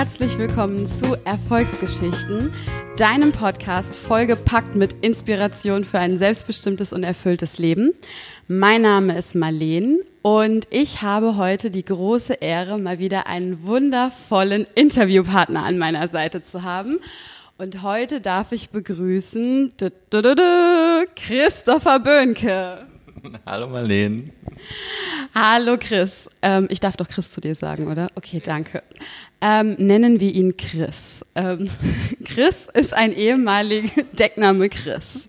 herzlich willkommen zu Erfolgsgeschichten, deinem Podcast vollgepackt mit Inspiration für ein selbstbestimmtes und erfülltes Leben. Mein Name ist Marleen und ich habe heute die große Ehre, mal wieder einen wundervollen Interviewpartner an meiner Seite zu haben. Und heute darf ich begrüßen Christopher Böhnke. Hallo Marleen. Hallo Chris. Ähm, ich darf doch Chris zu dir sagen, oder? Okay, danke. Ähm, nennen wir ihn Chris. Ähm, Chris ist ein ehemaliger Deckname Chris.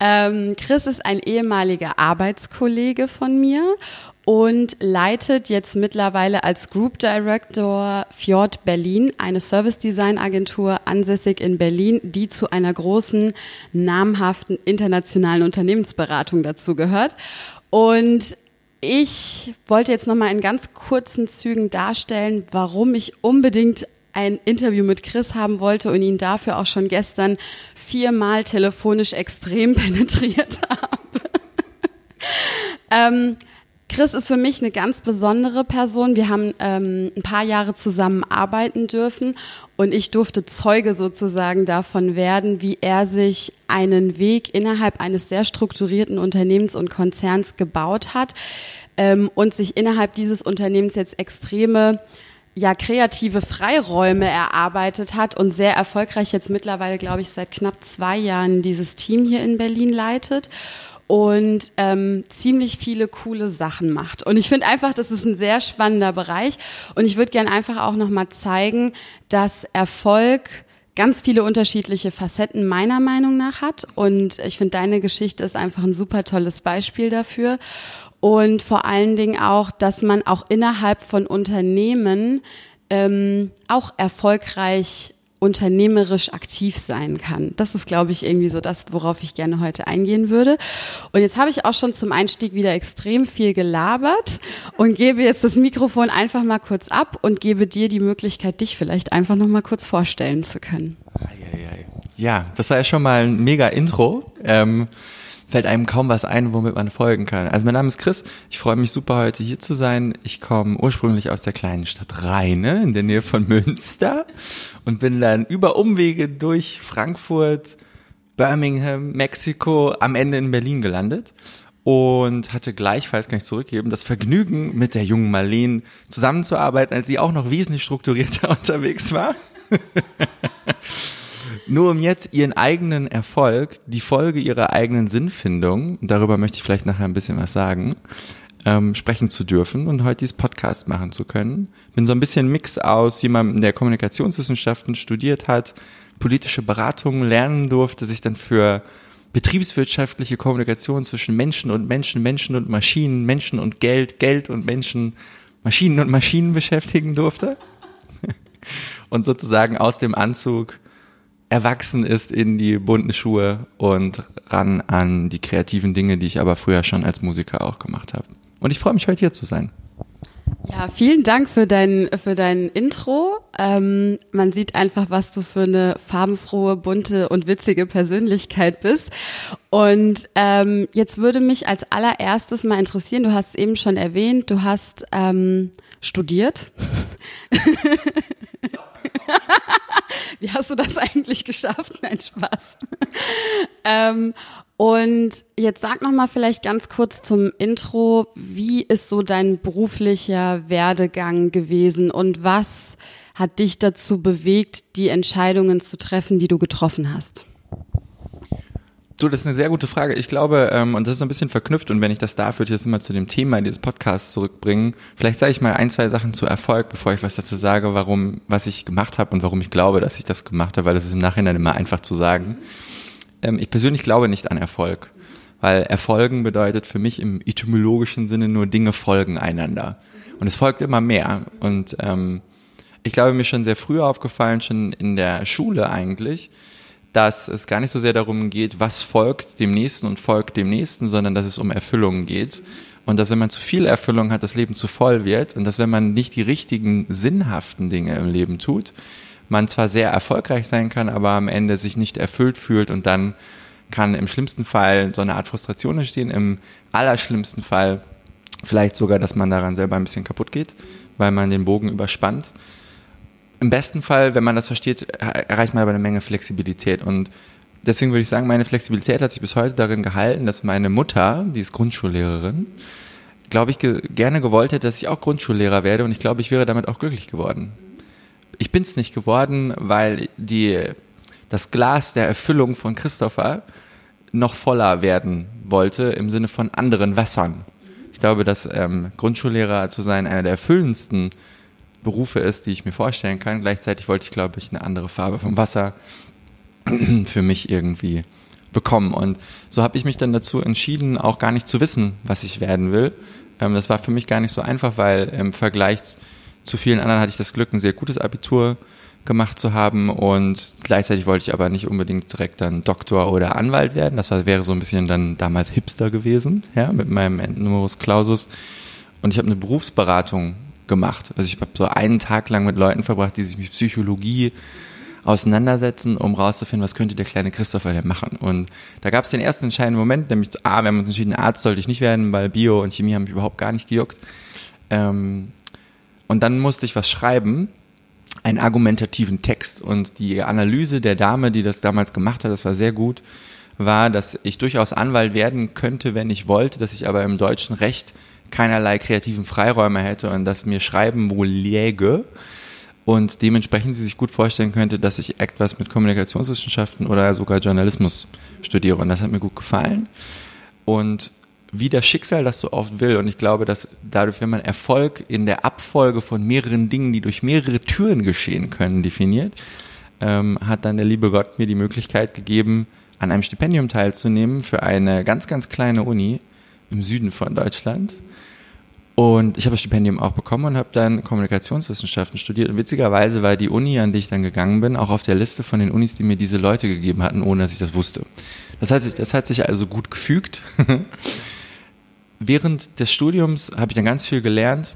Ähm, Chris ist ein ehemaliger Arbeitskollege von mir und leitet jetzt mittlerweile als Group Director Fjord Berlin, eine Service Design Agentur ansässig in Berlin, die zu einer großen, namhaften internationalen Unternehmensberatung dazu gehört. Und ich wollte jetzt nochmal in ganz kurzen Zügen darstellen, warum ich unbedingt ein Interview mit Chris haben wollte und ihn dafür auch schon gestern viermal telefonisch extrem penetriert habe. ähm, Chris ist für mich eine ganz besondere Person. Wir haben ähm, ein paar Jahre zusammen arbeiten dürfen und ich durfte Zeuge sozusagen davon werden, wie er sich einen Weg innerhalb eines sehr strukturierten Unternehmens und Konzerns gebaut hat ähm, und sich innerhalb dieses Unternehmens jetzt extreme ja kreative Freiräume erarbeitet hat und sehr erfolgreich jetzt mittlerweile, glaube ich, seit knapp zwei Jahren dieses Team hier in Berlin leitet und ähm, ziemlich viele coole Sachen macht. Und ich finde einfach, das ist ein sehr spannender Bereich. Und ich würde gerne einfach auch nochmal zeigen, dass Erfolg ganz viele unterschiedliche Facetten meiner Meinung nach hat. Und ich finde, deine Geschichte ist einfach ein super tolles Beispiel dafür und vor allen Dingen auch, dass man auch innerhalb von Unternehmen ähm, auch erfolgreich unternehmerisch aktiv sein kann. Das ist, glaube ich, irgendwie so das, worauf ich gerne heute eingehen würde. Und jetzt habe ich auch schon zum Einstieg wieder extrem viel gelabert und gebe jetzt das Mikrofon einfach mal kurz ab und gebe dir die Möglichkeit, dich vielleicht einfach noch mal kurz vorstellen zu können. Ja, das war ja schon mal ein mega Intro. Ähm fällt einem kaum was ein, womit man folgen kann. Also mein Name ist Chris, ich freue mich super heute hier zu sein. Ich komme ursprünglich aus der kleinen Stadt Rheine in der Nähe von Münster und bin dann über Umwege durch Frankfurt, Birmingham, Mexiko am Ende in Berlin gelandet und hatte gleichfalls, kann ich zurückgeben, das Vergnügen, mit der jungen Marlene zusammenzuarbeiten, als sie auch noch wesentlich strukturierter unterwegs war. Nur um jetzt ihren eigenen Erfolg, die Folge ihrer eigenen Sinnfindung, darüber möchte ich vielleicht nachher ein bisschen was sagen, ähm, sprechen zu dürfen und heute dieses Podcast machen zu können. Bin so ein bisschen Mix aus jemandem, der Kommunikationswissenschaften studiert hat, politische Beratungen lernen durfte, sich dann für betriebswirtschaftliche Kommunikation zwischen Menschen und Menschen, Menschen und Maschinen, Menschen und Geld, Geld und Menschen, Maschinen und Maschinen beschäftigen durfte. und sozusagen aus dem Anzug erwachsen ist in die bunten Schuhe und ran an die kreativen Dinge, die ich aber früher schon als Musiker auch gemacht habe. Und ich freue mich heute hier zu sein. Ja, vielen Dank für dein, für dein Intro. Ähm, man sieht einfach, was du für eine farbenfrohe, bunte und witzige Persönlichkeit bist. Und ähm, jetzt würde mich als allererstes mal interessieren, du hast es eben schon erwähnt, du hast ähm, studiert. Wie hast du das eigentlich geschafft? Nein, Spaß. ähm, und jetzt sag noch mal vielleicht ganz kurz zum Intro, wie ist so dein beruflicher Werdegang gewesen und was hat dich dazu bewegt, die Entscheidungen zu treffen, die du getroffen hast? Du, das ist eine sehr gute Frage. Ich glaube, ähm, und das ist ein bisschen verknüpft, und wenn ich das darf, würde ich das immer zu dem Thema dieses Podcasts zurückbringen. Vielleicht sage ich mal ein, zwei Sachen zu Erfolg, bevor ich was dazu sage, warum, was ich gemacht habe und warum ich glaube, dass ich das gemacht habe, weil das ist im Nachhinein immer einfach zu sagen. Ähm, ich persönlich glaube nicht an Erfolg, weil Erfolgen bedeutet für mich im etymologischen Sinne nur Dinge folgen einander. Und es folgt immer mehr. Und ähm, ich glaube, mir schon sehr früh aufgefallen, schon in der Schule eigentlich, dass es gar nicht so sehr darum geht, was folgt dem Nächsten und folgt dem Nächsten, sondern dass es um Erfüllung geht. Und dass wenn man zu viel Erfüllung hat, das Leben zu voll wird und dass wenn man nicht die richtigen sinnhaften Dinge im Leben tut, man zwar sehr erfolgreich sein kann, aber am Ende sich nicht erfüllt fühlt und dann kann im schlimmsten Fall so eine Art Frustration entstehen, im allerschlimmsten Fall vielleicht sogar, dass man daran selber ein bisschen kaputt geht, weil man den Bogen überspannt. Im besten Fall, wenn man das versteht, erreicht man aber eine Menge Flexibilität. Und deswegen würde ich sagen, meine Flexibilität hat sich bis heute darin gehalten, dass meine Mutter, die ist Grundschullehrerin, glaube ich, ge gerne gewollt hätte, dass ich auch Grundschullehrer werde und ich glaube, ich wäre damit auch glücklich geworden. Ich bin es nicht geworden, weil die, das Glas der Erfüllung von Christopher noch voller werden wollte im Sinne von anderen Wassern. Ich glaube, dass ähm, Grundschullehrer zu sein einer der erfüllendsten Berufe ist, die ich mir vorstellen kann. Gleichzeitig wollte ich, glaube ich, eine andere Farbe vom Wasser für mich irgendwie bekommen. Und so habe ich mich dann dazu entschieden, auch gar nicht zu wissen, was ich werden will. Ähm, das war für mich gar nicht so einfach, weil im Vergleich zu vielen anderen hatte ich das Glück, ein sehr gutes Abitur gemacht zu haben und gleichzeitig wollte ich aber nicht unbedingt direkt dann Doktor oder Anwalt werden. Das war, wäre so ein bisschen dann damals Hipster gewesen, ja, mit meinem Numerus Clausus. Und ich habe eine Berufsberatung gemacht. Also ich habe so einen Tag lang mit Leuten verbracht, die sich mit Psychologie auseinandersetzen, um rauszufinden, was könnte der kleine Christopher denn machen. Und da gab es den ersten entscheidenden Moment, nämlich, ah, wir haben uns entschieden, Arzt sollte ich nicht werden, weil Bio und Chemie haben mich überhaupt gar nicht gejuckt. Ähm, und dann musste ich was schreiben, einen argumentativen Text. Und die Analyse der Dame, die das damals gemacht hat, das war sehr gut, war, dass ich durchaus Anwalt werden könnte, wenn ich wollte, dass ich aber im deutschen Recht keinerlei kreativen Freiräume hätte und dass mir Schreiben wohl läge und dementsprechend sie sich gut vorstellen könnte, dass ich etwas mit Kommunikationswissenschaften oder sogar Journalismus studiere. Und das hat mir gut gefallen. Und wie das Schicksal das so oft will, und ich glaube, dass dadurch, wenn man Erfolg in der Abfolge von mehreren Dingen, die durch mehrere Türen geschehen können, definiert, ähm, hat dann der liebe Gott mir die Möglichkeit gegeben, an einem Stipendium teilzunehmen für eine ganz, ganz kleine Uni im Süden von Deutschland. Und ich habe das Stipendium auch bekommen und habe dann Kommunikationswissenschaften studiert. Und witzigerweise war die Uni, an die ich dann gegangen bin, auch auf der Liste von den Unis, die mir diese Leute gegeben hatten, ohne dass ich das wusste. Das hat sich, das hat sich also gut gefügt. Während des Studiums habe ich dann ganz viel gelernt,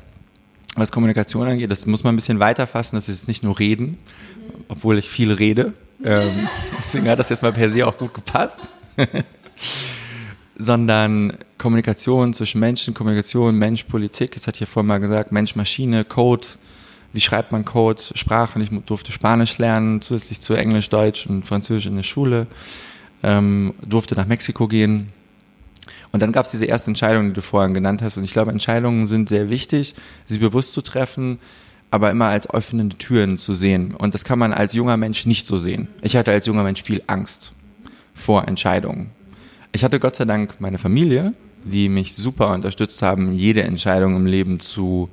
was Kommunikation angeht. Das muss man ein bisschen weiter fassen. Das ist jetzt nicht nur Reden, obwohl ich viel rede. Ähm, deswegen hat das jetzt mal per se auch gut gepasst. Sondern Kommunikation zwischen Menschen, Kommunikation, Mensch, Politik. Das hat hier vorhin mal gesagt, Mensch, Maschine, Code. Wie schreibt man Code? Sprachen. Ich durfte Spanisch lernen, zusätzlich zu Englisch, Deutsch und Französisch in der Schule. Ähm, durfte nach Mexiko gehen, und dann gab es diese erste Entscheidung, die du vorhin genannt hast. Und ich glaube, Entscheidungen sind sehr wichtig, sie bewusst zu treffen, aber immer als öffnende Türen zu sehen. Und das kann man als junger Mensch nicht so sehen. Ich hatte als junger Mensch viel Angst vor Entscheidungen. Ich hatte Gott sei Dank meine Familie, die mich super unterstützt haben, jede Entscheidung im Leben zu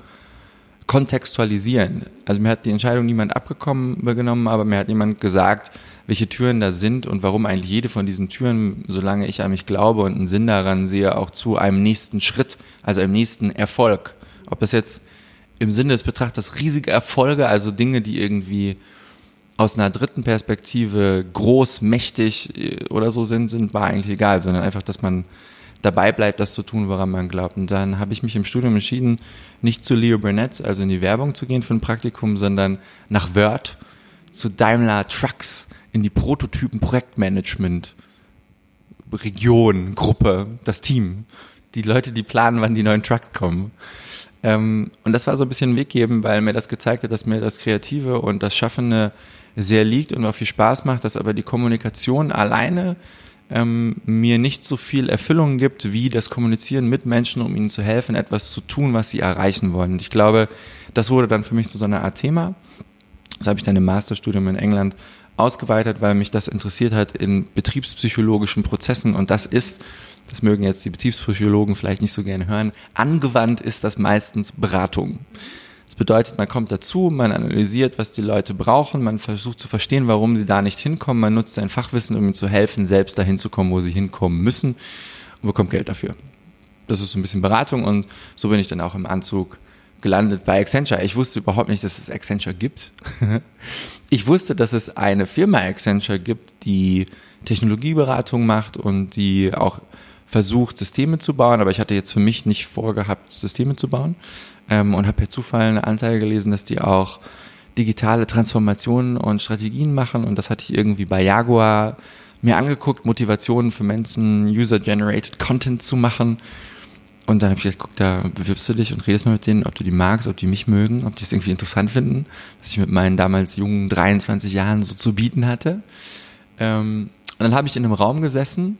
kontextualisieren. Also mir hat die Entscheidung niemand abgekommen genommen, aber mir hat niemand gesagt, welche Türen da sind und warum eigentlich jede von diesen Türen, solange ich an mich glaube und einen Sinn daran sehe, auch zu einem nächsten Schritt, also einem nächsten Erfolg. Ob das jetzt im Sinne des Betrachters riesige Erfolge, also Dinge, die irgendwie aus einer dritten Perspektive groß, mächtig äh, oder so sind, sind war eigentlich egal, sondern einfach, dass man dabei bleibt, das zu tun, woran man glaubt. Und dann habe ich mich im Studium entschieden, nicht zu Leo Burnett, also in die Werbung zu gehen für ein Praktikum, sondern nach Word zu Daimler Trucks in die Prototypen Projektmanagement Region, Gruppe, das Team. Die Leute, die planen, wann die neuen Trucks kommen. Ähm, und das war so ein bisschen ein Weg geben, weil mir das gezeigt hat, dass mir das Kreative und das Schaffende sehr liegt und auch viel Spaß macht, dass aber die Kommunikation alleine ähm, mir nicht so viel Erfüllung gibt, wie das Kommunizieren mit Menschen, um ihnen zu helfen, etwas zu tun, was sie erreichen wollen. Und ich glaube, das wurde dann für mich zu so einer Art Thema. Das habe ich dann im Masterstudium in England ausgeweitet, weil mich das interessiert hat in betriebspsychologischen Prozessen. Und das ist, das mögen jetzt die Betriebspsychologen vielleicht nicht so gerne hören, angewandt ist das meistens Beratung. Das bedeutet, man kommt dazu, man analysiert, was die Leute brauchen, man versucht zu verstehen, warum sie da nicht hinkommen, man nutzt sein Fachwissen, um ihnen zu helfen, selbst dahin zu kommen, wo sie hinkommen müssen und bekommt Geld dafür. Das ist so ein bisschen Beratung und so bin ich dann auch im Anzug gelandet bei Accenture. Ich wusste überhaupt nicht, dass es Accenture gibt. ich wusste, dass es eine Firma Accenture gibt, die Technologieberatung macht und die auch versucht, Systeme zu bauen, aber ich hatte jetzt für mich nicht vorgehabt, Systeme zu bauen ähm, und habe per Zufall eine Anzeige gelesen, dass die auch digitale Transformationen und Strategien machen und das hatte ich irgendwie bei Jaguar mir angeguckt, Motivationen für Menschen, User-Generated Content zu machen Und dann habe ich gesagt, guck, da bewirbst du dich und redest mal mit denen, ob du die magst, ob die mich mögen, ob die es irgendwie interessant finden, was ich mit meinen damals jungen 23 Jahren so zu bieten hatte. Ähm, und dann habe ich in einem Raum gesessen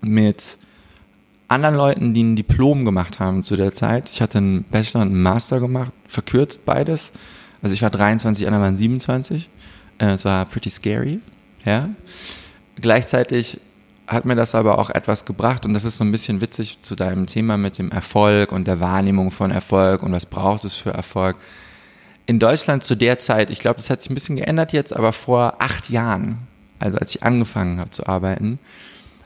mit anderen Leuten, die ein Diplom gemacht haben zu der Zeit. Ich hatte einen Bachelor und einen Master gemacht, verkürzt beides. Also ich war 23, andere waren 27. Äh, es war pretty scary, ja. Gleichzeitig hat mir das aber auch etwas gebracht und das ist so ein bisschen witzig zu deinem Thema mit dem Erfolg und der Wahrnehmung von Erfolg und was braucht es für Erfolg. In Deutschland zu der Zeit, ich glaube, das hat sich ein bisschen geändert jetzt, aber vor acht Jahren, also als ich angefangen habe zu arbeiten,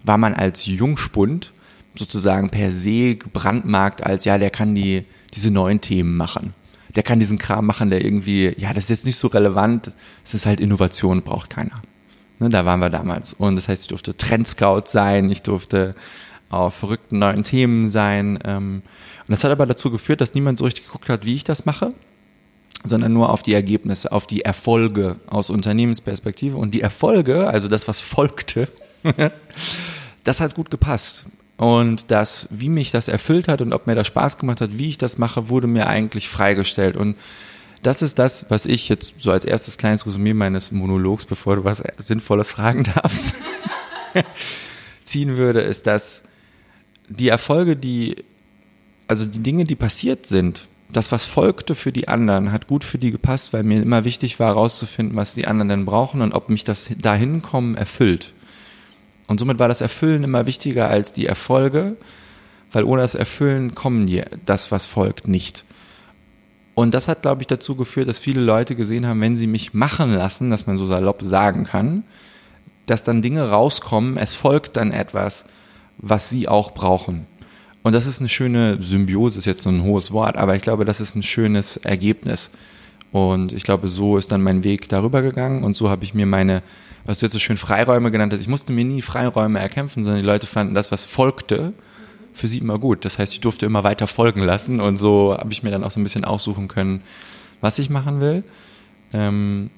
war man als Jungspund sozusagen per se gebrandmarkt als, ja, der kann die, diese neuen Themen machen. Der kann diesen Kram machen, der irgendwie, ja, das ist jetzt nicht so relevant, es ist halt Innovation, braucht keiner. Ne, da waren wir damals. Und das heißt, ich durfte Trendscout sein, ich durfte auf verrückten neuen Themen sein. Ähm, und das hat aber dazu geführt, dass niemand so richtig geguckt hat, wie ich das mache, sondern nur auf die Ergebnisse, auf die Erfolge aus Unternehmensperspektive. Und die Erfolge, also das, was folgte, das hat gut gepasst. Und das, wie mich das erfüllt hat und ob mir das Spaß gemacht hat, wie ich das mache, wurde mir eigentlich freigestellt. Und das ist das, was ich jetzt so als erstes kleines Resümee meines Monologs, bevor du was Sinnvolles fragen darfst, ziehen würde, ist, dass die Erfolge, die, also die Dinge, die passiert sind, das, was folgte für die anderen, hat gut für die gepasst, weil mir immer wichtig war, herauszufinden, was die anderen denn brauchen und ob mich das dahinkommen erfüllt. Und somit war das Erfüllen immer wichtiger als die Erfolge, weil ohne das Erfüllen kommen die, das, was folgt, nicht. Und das hat, glaube ich, dazu geführt, dass viele Leute gesehen haben, wenn sie mich machen lassen, dass man so salopp sagen kann, dass dann Dinge rauskommen, es folgt dann etwas, was sie auch brauchen. Und das ist eine schöne Symbiose, ist jetzt so ein hohes Wort, aber ich glaube, das ist ein schönes Ergebnis. Und ich glaube, so ist dann mein Weg darüber gegangen und so habe ich mir meine, was du jetzt so schön Freiräume genannt hast, ich musste mir nie Freiräume erkämpfen, sondern die Leute fanden das, was folgte, für sie immer gut. Das heißt, ich durfte immer weiter folgen lassen und so habe ich mir dann auch so ein bisschen aussuchen können, was ich machen will. Ähm,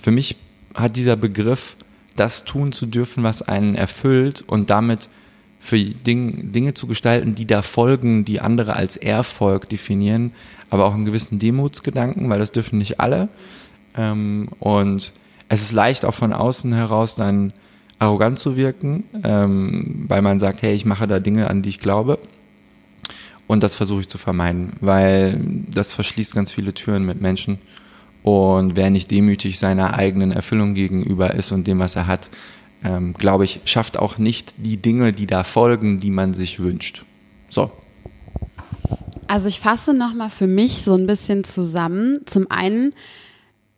für mich hat dieser Begriff, das tun zu dürfen, was einen erfüllt und damit für Ding, Dinge zu gestalten, die da folgen, die andere als Erfolg definieren, aber auch einen gewissen Demutsgedanken, weil das dürfen nicht alle. Ähm, und es ist leicht auch von außen heraus dann arrogant zu wirken, ähm, weil man sagt, hey, ich mache da Dinge, an die ich glaube. Und das versuche ich zu vermeiden, weil das verschließt ganz viele Türen mit Menschen. Und wer nicht demütig seiner eigenen Erfüllung gegenüber ist und dem, was er hat, ähm, glaube ich, schafft auch nicht die Dinge, die da folgen, die man sich wünscht. So. Also ich fasse nochmal für mich so ein bisschen zusammen. Zum einen,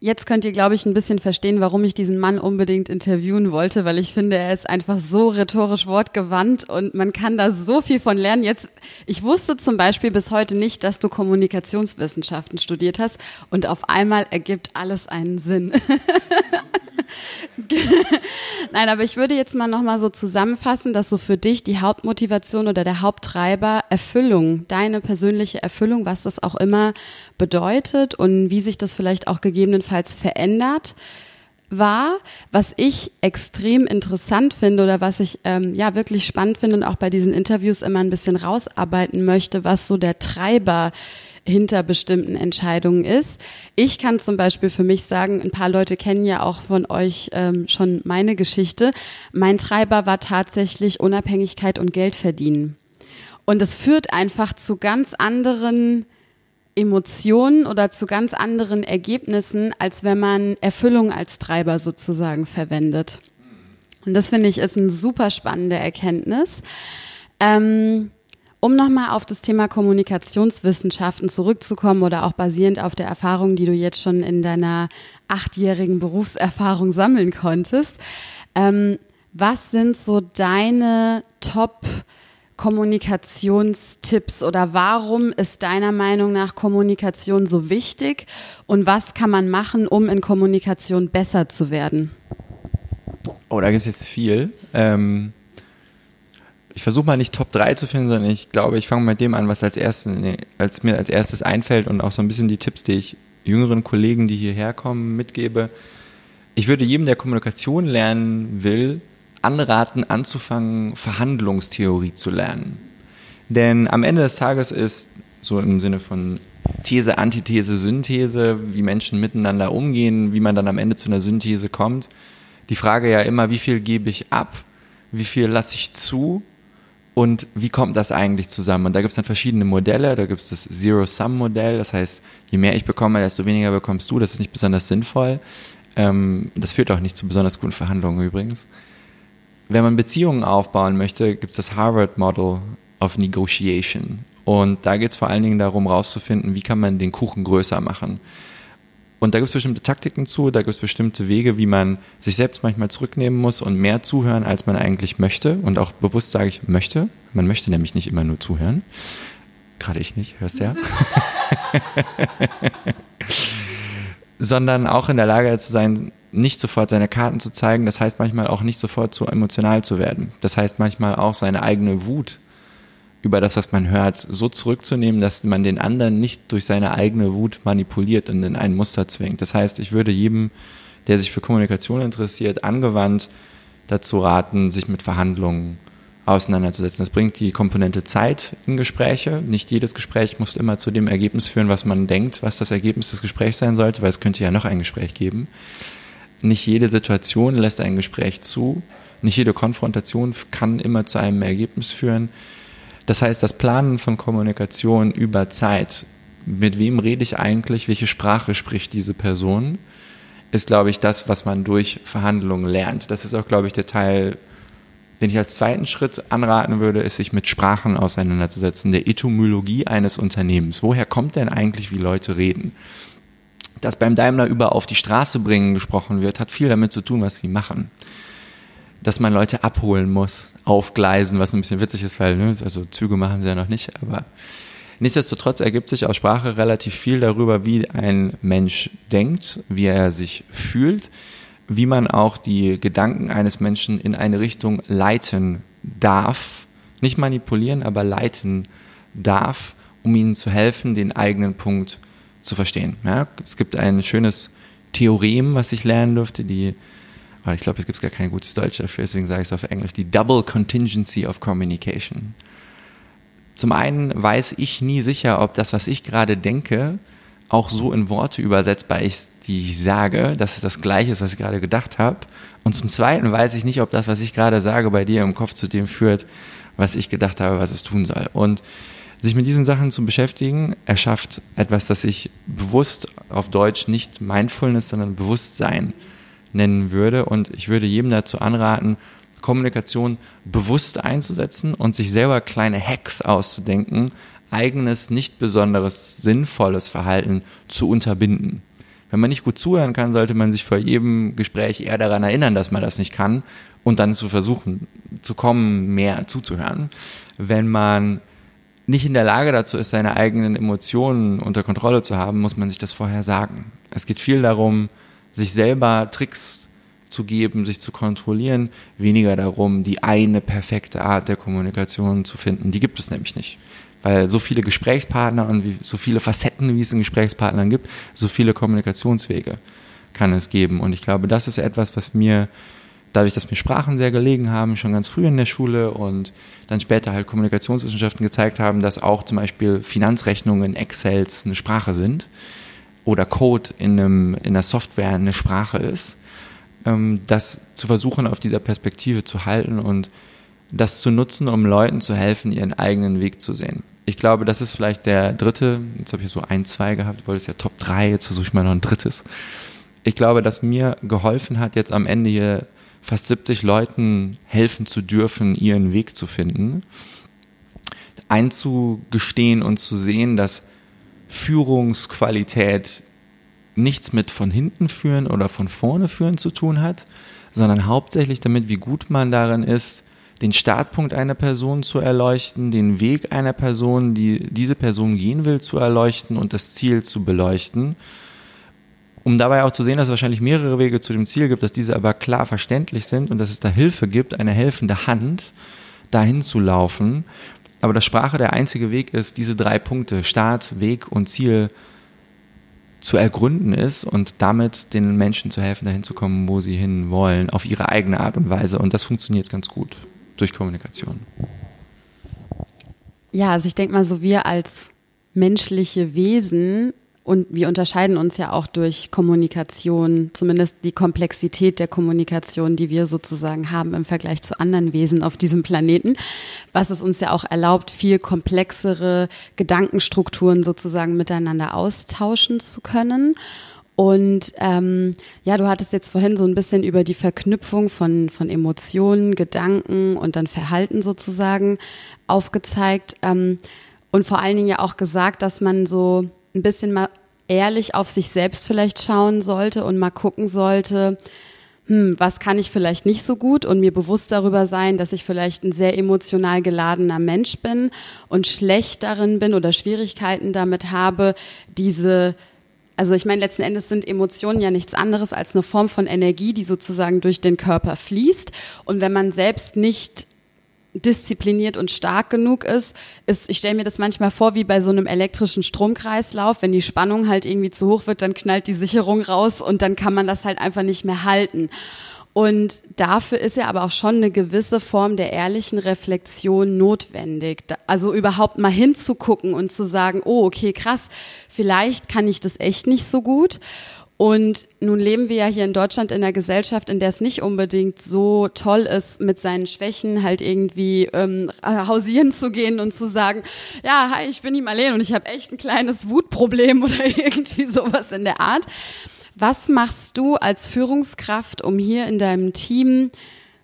Jetzt könnt ihr, glaube ich, ein bisschen verstehen, warum ich diesen Mann unbedingt interviewen wollte, weil ich finde, er ist einfach so rhetorisch wortgewandt und man kann da so viel von lernen. Jetzt, ich wusste zum Beispiel bis heute nicht, dass du Kommunikationswissenschaften studiert hast und auf einmal ergibt alles einen Sinn. Nein, aber ich würde jetzt mal nochmal so zusammenfassen, dass so für dich die Hauptmotivation oder der Haupttreiber Erfüllung, deine persönliche Erfüllung, was das auch immer bedeutet und wie sich das vielleicht auch gegebenenfalls verändert war, was ich extrem interessant finde oder was ich ähm, ja wirklich spannend finde und auch bei diesen Interviews immer ein bisschen rausarbeiten möchte, was so der Treiber hinter bestimmten Entscheidungen ist. Ich kann zum Beispiel für mich sagen, ein paar Leute kennen ja auch von euch ähm, schon meine Geschichte. Mein Treiber war tatsächlich Unabhängigkeit und Geld verdienen. Und es führt einfach zu ganz anderen Emotionen oder zu ganz anderen Ergebnissen, als wenn man Erfüllung als Treiber sozusagen verwendet. Und das finde ich ist eine super spannende Erkenntnis. Ähm, um nochmal auf das Thema Kommunikationswissenschaften zurückzukommen oder auch basierend auf der Erfahrung, die du jetzt schon in deiner achtjährigen Berufserfahrung sammeln konntest, ähm, was sind so deine Top- Kommunikationstipps oder warum ist deiner Meinung nach Kommunikation so wichtig und was kann man machen, um in Kommunikation besser zu werden? Oh, da gibt es jetzt viel. Ähm, ich versuche mal nicht Top 3 zu finden, sondern ich glaube, ich fange mit dem an, was als erstes, als mir als erstes einfällt und auch so ein bisschen die Tipps, die ich jüngeren Kollegen, die hierher kommen, mitgebe. Ich würde jedem, der Kommunikation lernen will, anraten, anzufangen, Verhandlungstheorie zu lernen. Denn am Ende des Tages ist so im Sinne von These, Antithese, Synthese, wie Menschen miteinander umgehen, wie man dann am Ende zu einer Synthese kommt. Die Frage ja immer, wie viel gebe ich ab, wie viel lasse ich zu und wie kommt das eigentlich zusammen? Und da gibt es dann verschiedene Modelle. Da gibt es das Zero-Sum-Modell. Das heißt, je mehr ich bekomme, desto weniger bekommst du. Das ist nicht besonders sinnvoll. Ähm, das führt auch nicht zu besonders guten Verhandlungen übrigens. Wenn man Beziehungen aufbauen möchte, gibt es das Harvard Model of Negotiation. Und da geht es vor allen Dingen darum, rauszufinden, wie kann man den Kuchen größer machen. Und da gibt es bestimmte Taktiken zu, da gibt es bestimmte Wege, wie man sich selbst manchmal zurücknehmen muss und mehr zuhören, als man eigentlich möchte. Und auch bewusst sage ich möchte. Man möchte nämlich nicht immer nur zuhören. Gerade ich nicht, hörst du ja. Sondern auch in der Lage zu sein, nicht sofort seine Karten zu zeigen. Das heißt manchmal auch nicht sofort zu emotional zu werden. Das heißt manchmal auch seine eigene Wut über das, was man hört, so zurückzunehmen, dass man den anderen nicht durch seine eigene Wut manipuliert und in ein Muster zwingt. Das heißt, ich würde jedem, der sich für Kommunikation interessiert, angewandt dazu raten, sich mit Verhandlungen auseinanderzusetzen. Das bringt die Komponente Zeit in Gespräche. Nicht jedes Gespräch muss immer zu dem Ergebnis führen, was man denkt, was das Ergebnis des Gesprächs sein sollte, weil es könnte ja noch ein Gespräch geben. Nicht jede Situation lässt ein Gespräch zu. Nicht jede Konfrontation kann immer zu einem Ergebnis führen. Das heißt, das Planen von Kommunikation über Zeit, mit wem rede ich eigentlich, welche Sprache spricht diese Person, ist, glaube ich, das, was man durch Verhandlungen lernt. Das ist auch, glaube ich, der Teil, den ich als zweiten Schritt anraten würde, ist, sich mit Sprachen auseinanderzusetzen, der Etymologie eines Unternehmens. Woher kommt denn eigentlich, wie Leute reden? Dass beim Daimler über auf die Straße bringen gesprochen wird, hat viel damit zu tun, was sie machen. Dass man Leute abholen muss, aufgleisen, was ein bisschen witzig ist, weil, ne, also Züge machen sie ja noch nicht, aber nichtsdestotrotz ergibt sich aus Sprache relativ viel darüber, wie ein Mensch denkt, wie er sich fühlt, wie man auch die Gedanken eines Menschen in eine Richtung leiten darf, nicht manipulieren, aber leiten darf, um ihnen zu helfen, den eigenen Punkt zu verstehen. Ja, es gibt ein schönes Theorem, was ich lernen durfte, die aber ich glaube, es gibt gar kein gutes Deutsch dafür, deswegen sage ich es auf Englisch, die Double Contingency of Communication. Zum einen weiß ich nie sicher, ob das, was ich gerade denke, auch so in Worte übersetzbar ist, die ich sage, dass es das Gleiche ist, was ich gerade gedacht habe. Und zum Zweiten weiß ich nicht, ob das, was ich gerade sage, bei dir im Kopf zu dem führt, was ich gedacht habe, was es tun soll. Und sich mit diesen Sachen zu beschäftigen, erschafft etwas, das ich bewusst auf Deutsch nicht Mindfulness, sondern Bewusstsein nennen würde. Und ich würde jedem dazu anraten, Kommunikation bewusst einzusetzen und sich selber kleine Hacks auszudenken, eigenes, nicht besonderes, sinnvolles Verhalten zu unterbinden. Wenn man nicht gut zuhören kann, sollte man sich vor jedem Gespräch eher daran erinnern, dass man das nicht kann und dann zu versuchen zu kommen, mehr zuzuhören. Wenn man nicht in der Lage dazu ist, seine eigenen Emotionen unter Kontrolle zu haben, muss man sich das vorher sagen. Es geht viel darum, sich selber Tricks zu geben, sich zu kontrollieren, weniger darum, die eine perfekte Art der Kommunikation zu finden. Die gibt es nämlich nicht. Weil so viele Gesprächspartner und so viele Facetten, wie es in Gesprächspartnern gibt, so viele Kommunikationswege kann es geben. Und ich glaube, das ist etwas, was mir, dadurch, dass mir Sprachen sehr gelegen haben, schon ganz früh in der Schule und dann später halt Kommunikationswissenschaften gezeigt haben, dass auch zum Beispiel Finanzrechnungen in Excels eine Sprache sind oder Code in, einem, in einer Software eine Sprache ist, ähm, das zu versuchen, auf dieser Perspektive zu halten und das zu nutzen, um Leuten zu helfen, ihren eigenen Weg zu sehen. Ich glaube, das ist vielleicht der dritte, jetzt habe ich so ein, zwei gehabt, wollte es ja Top 3, jetzt versuche ich mal noch ein drittes. Ich glaube, dass mir geholfen hat, jetzt am Ende hier fast 70 Leuten helfen zu dürfen, ihren Weg zu finden, einzugestehen und zu sehen, dass Führungsqualität nichts mit von hinten führen oder von vorne führen zu tun hat, sondern hauptsächlich damit, wie gut man darin ist, den Startpunkt einer Person zu erleuchten, den Weg einer Person, die diese Person gehen will, zu erleuchten und das Ziel zu beleuchten. Um dabei auch zu sehen, dass es wahrscheinlich mehrere Wege zu dem Ziel gibt, dass diese aber klar verständlich sind und dass es da Hilfe gibt, eine helfende Hand, dahin zu laufen aber dass Sprache der einzige Weg ist, diese drei Punkte, Start, Weg und Ziel, zu ergründen ist und damit den Menschen zu helfen, dahin zu kommen, wo sie hin wollen, auf ihre eigene Art und Weise. Und das funktioniert ganz gut durch Kommunikation. Ja, also ich denke mal, so wir als menschliche Wesen und wir unterscheiden uns ja auch durch Kommunikation, zumindest die Komplexität der Kommunikation, die wir sozusagen haben im Vergleich zu anderen Wesen auf diesem Planeten, was es uns ja auch erlaubt, viel komplexere Gedankenstrukturen sozusagen miteinander austauschen zu können. Und ähm, ja, du hattest jetzt vorhin so ein bisschen über die Verknüpfung von, von Emotionen, Gedanken und dann Verhalten sozusagen aufgezeigt. Ähm, und vor allen Dingen ja auch gesagt, dass man so ein bisschen mal ehrlich auf sich selbst vielleicht schauen sollte und mal gucken sollte, hm, was kann ich vielleicht nicht so gut und mir bewusst darüber sein, dass ich vielleicht ein sehr emotional geladener Mensch bin und schlecht darin bin oder Schwierigkeiten damit habe, diese also ich meine, letzten Endes sind Emotionen ja nichts anderes als eine Form von Energie, die sozusagen durch den Körper fließt. Und wenn man selbst nicht diszipliniert und stark genug ist, ist, ich stelle mir das manchmal vor, wie bei so einem elektrischen Stromkreislauf, wenn die Spannung halt irgendwie zu hoch wird, dann knallt die Sicherung raus und dann kann man das halt einfach nicht mehr halten. Und dafür ist ja aber auch schon eine gewisse Form der ehrlichen Reflexion notwendig. Also überhaupt mal hinzugucken und zu sagen, oh, okay, krass, vielleicht kann ich das echt nicht so gut. Und nun leben wir ja hier in Deutschland in einer Gesellschaft, in der es nicht unbedingt so toll ist, mit seinen Schwächen halt irgendwie ähm, hausieren zu gehen und zu sagen, ja, hi, ich bin die Marlene und ich habe echt ein kleines Wutproblem oder irgendwie sowas in der Art. Was machst du als Führungskraft, um hier in deinem Team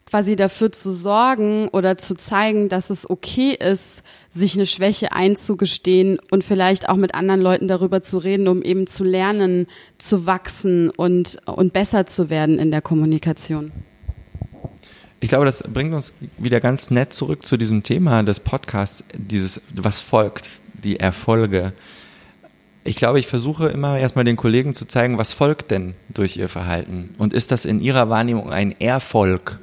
quasi dafür zu sorgen oder zu zeigen, dass es okay ist, sich eine Schwäche einzugestehen und vielleicht auch mit anderen Leuten darüber zu reden, um eben zu lernen, zu wachsen und, und besser zu werden in der Kommunikation. Ich glaube, das bringt uns wieder ganz nett zurück zu diesem Thema des Podcasts, dieses, was folgt, die Erfolge. Ich glaube, ich versuche immer erstmal den Kollegen zu zeigen, was folgt denn durch ihr Verhalten? Und ist das in ihrer Wahrnehmung ein Erfolg?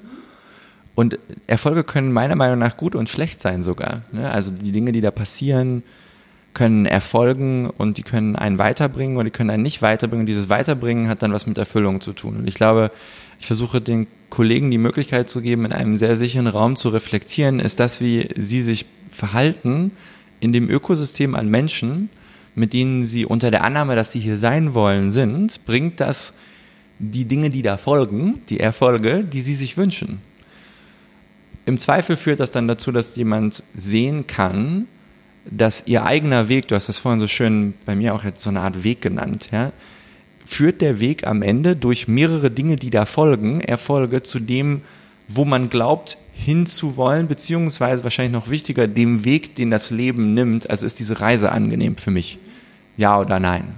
Und Erfolge können meiner Meinung nach gut und schlecht sein sogar. Ne? Also die Dinge, die da passieren, können erfolgen und die können einen weiterbringen oder die können einen nicht weiterbringen. Und dieses Weiterbringen hat dann was mit Erfüllung zu tun. Und ich glaube, ich versuche den Kollegen die Möglichkeit zu geben, in einem sehr sicheren Raum zu reflektieren, ist das, wie sie sich verhalten in dem Ökosystem an Menschen, mit denen sie unter der Annahme, dass sie hier sein wollen, sind, bringt das die Dinge, die da folgen, die Erfolge, die sie sich wünschen. Im Zweifel führt das dann dazu, dass jemand sehen kann, dass ihr eigener Weg, du hast das vorhin so schön bei mir auch so eine Art Weg genannt, ja, führt der Weg am Ende durch mehrere Dinge, die da folgen, Erfolge zu dem, wo man glaubt, hinzuwollen, beziehungsweise wahrscheinlich noch wichtiger, dem Weg, den das Leben nimmt. Also ist diese Reise angenehm für mich? Ja oder nein?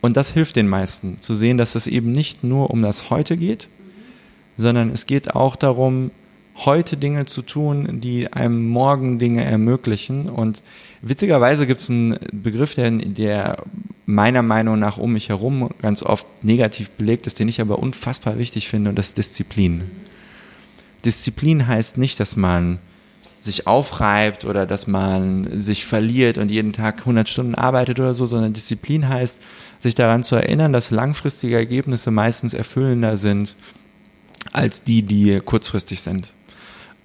Und das hilft den meisten, zu sehen, dass es eben nicht nur um das Heute geht, sondern es geht auch darum, heute Dinge zu tun, die einem morgen Dinge ermöglichen. Und witzigerweise gibt es einen Begriff, der, der meiner Meinung nach um mich herum ganz oft negativ belegt ist, den ich aber unfassbar wichtig finde, und das ist Disziplin. Disziplin heißt nicht, dass man sich aufreibt oder dass man sich verliert und jeden Tag 100 Stunden arbeitet oder so, sondern Disziplin heißt, sich daran zu erinnern, dass langfristige Ergebnisse meistens erfüllender sind als die, die kurzfristig sind.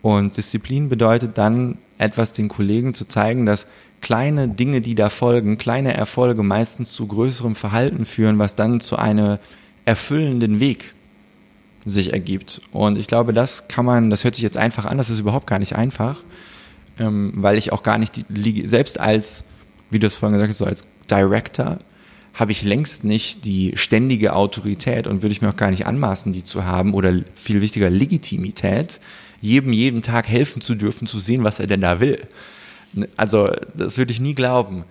Und Disziplin bedeutet dann, etwas den Kollegen zu zeigen, dass kleine Dinge, die da folgen, kleine Erfolge meistens zu größerem Verhalten führen, was dann zu einem erfüllenden Weg sich ergibt. Und ich glaube, das kann man, das hört sich jetzt einfach an, das ist überhaupt gar nicht einfach, ähm, weil ich auch gar nicht, die, selbst als, wie du es vorhin gesagt hast, so als Director, habe ich längst nicht die ständige Autorität und würde ich mir auch gar nicht anmaßen, die zu haben oder viel wichtiger Legitimität, jedem jeden Tag helfen zu dürfen, zu sehen, was er denn da will. Also das würde ich nie glauben.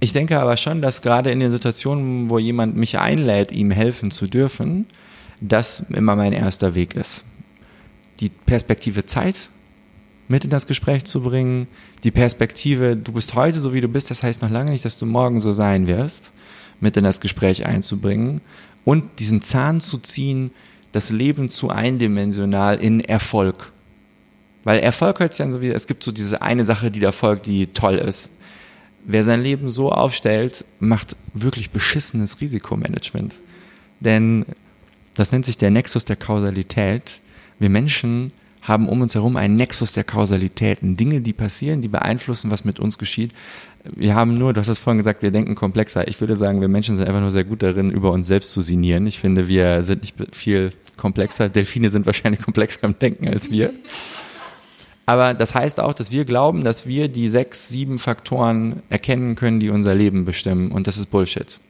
Ich denke aber schon, dass gerade in den Situationen, wo jemand mich einlädt, ihm helfen zu dürfen, das immer mein erster Weg ist. Die Perspektive Zeit mit in das Gespräch zu bringen, die Perspektive, du bist heute so wie du bist, das heißt noch lange nicht, dass du morgen so sein wirst, mit in das Gespräch einzubringen und diesen Zahn zu ziehen, das Leben zu eindimensional in Erfolg. Weil Erfolg hört sich an so wie, es gibt so diese eine Sache, die da folgt, die toll ist. Wer sein Leben so aufstellt, macht wirklich beschissenes Risikomanagement. Denn das nennt sich der Nexus der Kausalität. Wir Menschen haben um uns herum einen Nexus der Kausalitäten. Dinge, die passieren, die beeinflussen, was mit uns geschieht. Wir haben nur, du hast es vorhin gesagt, wir denken komplexer. Ich würde sagen, wir Menschen sind einfach nur sehr gut darin, über uns selbst zu sinnieren. Ich finde, wir sind nicht viel komplexer. Delfine sind wahrscheinlich komplexer im Denken als wir. Aber das heißt auch, dass wir glauben, dass wir die sechs, sieben Faktoren erkennen können, die unser Leben bestimmen. Und das ist Bullshit.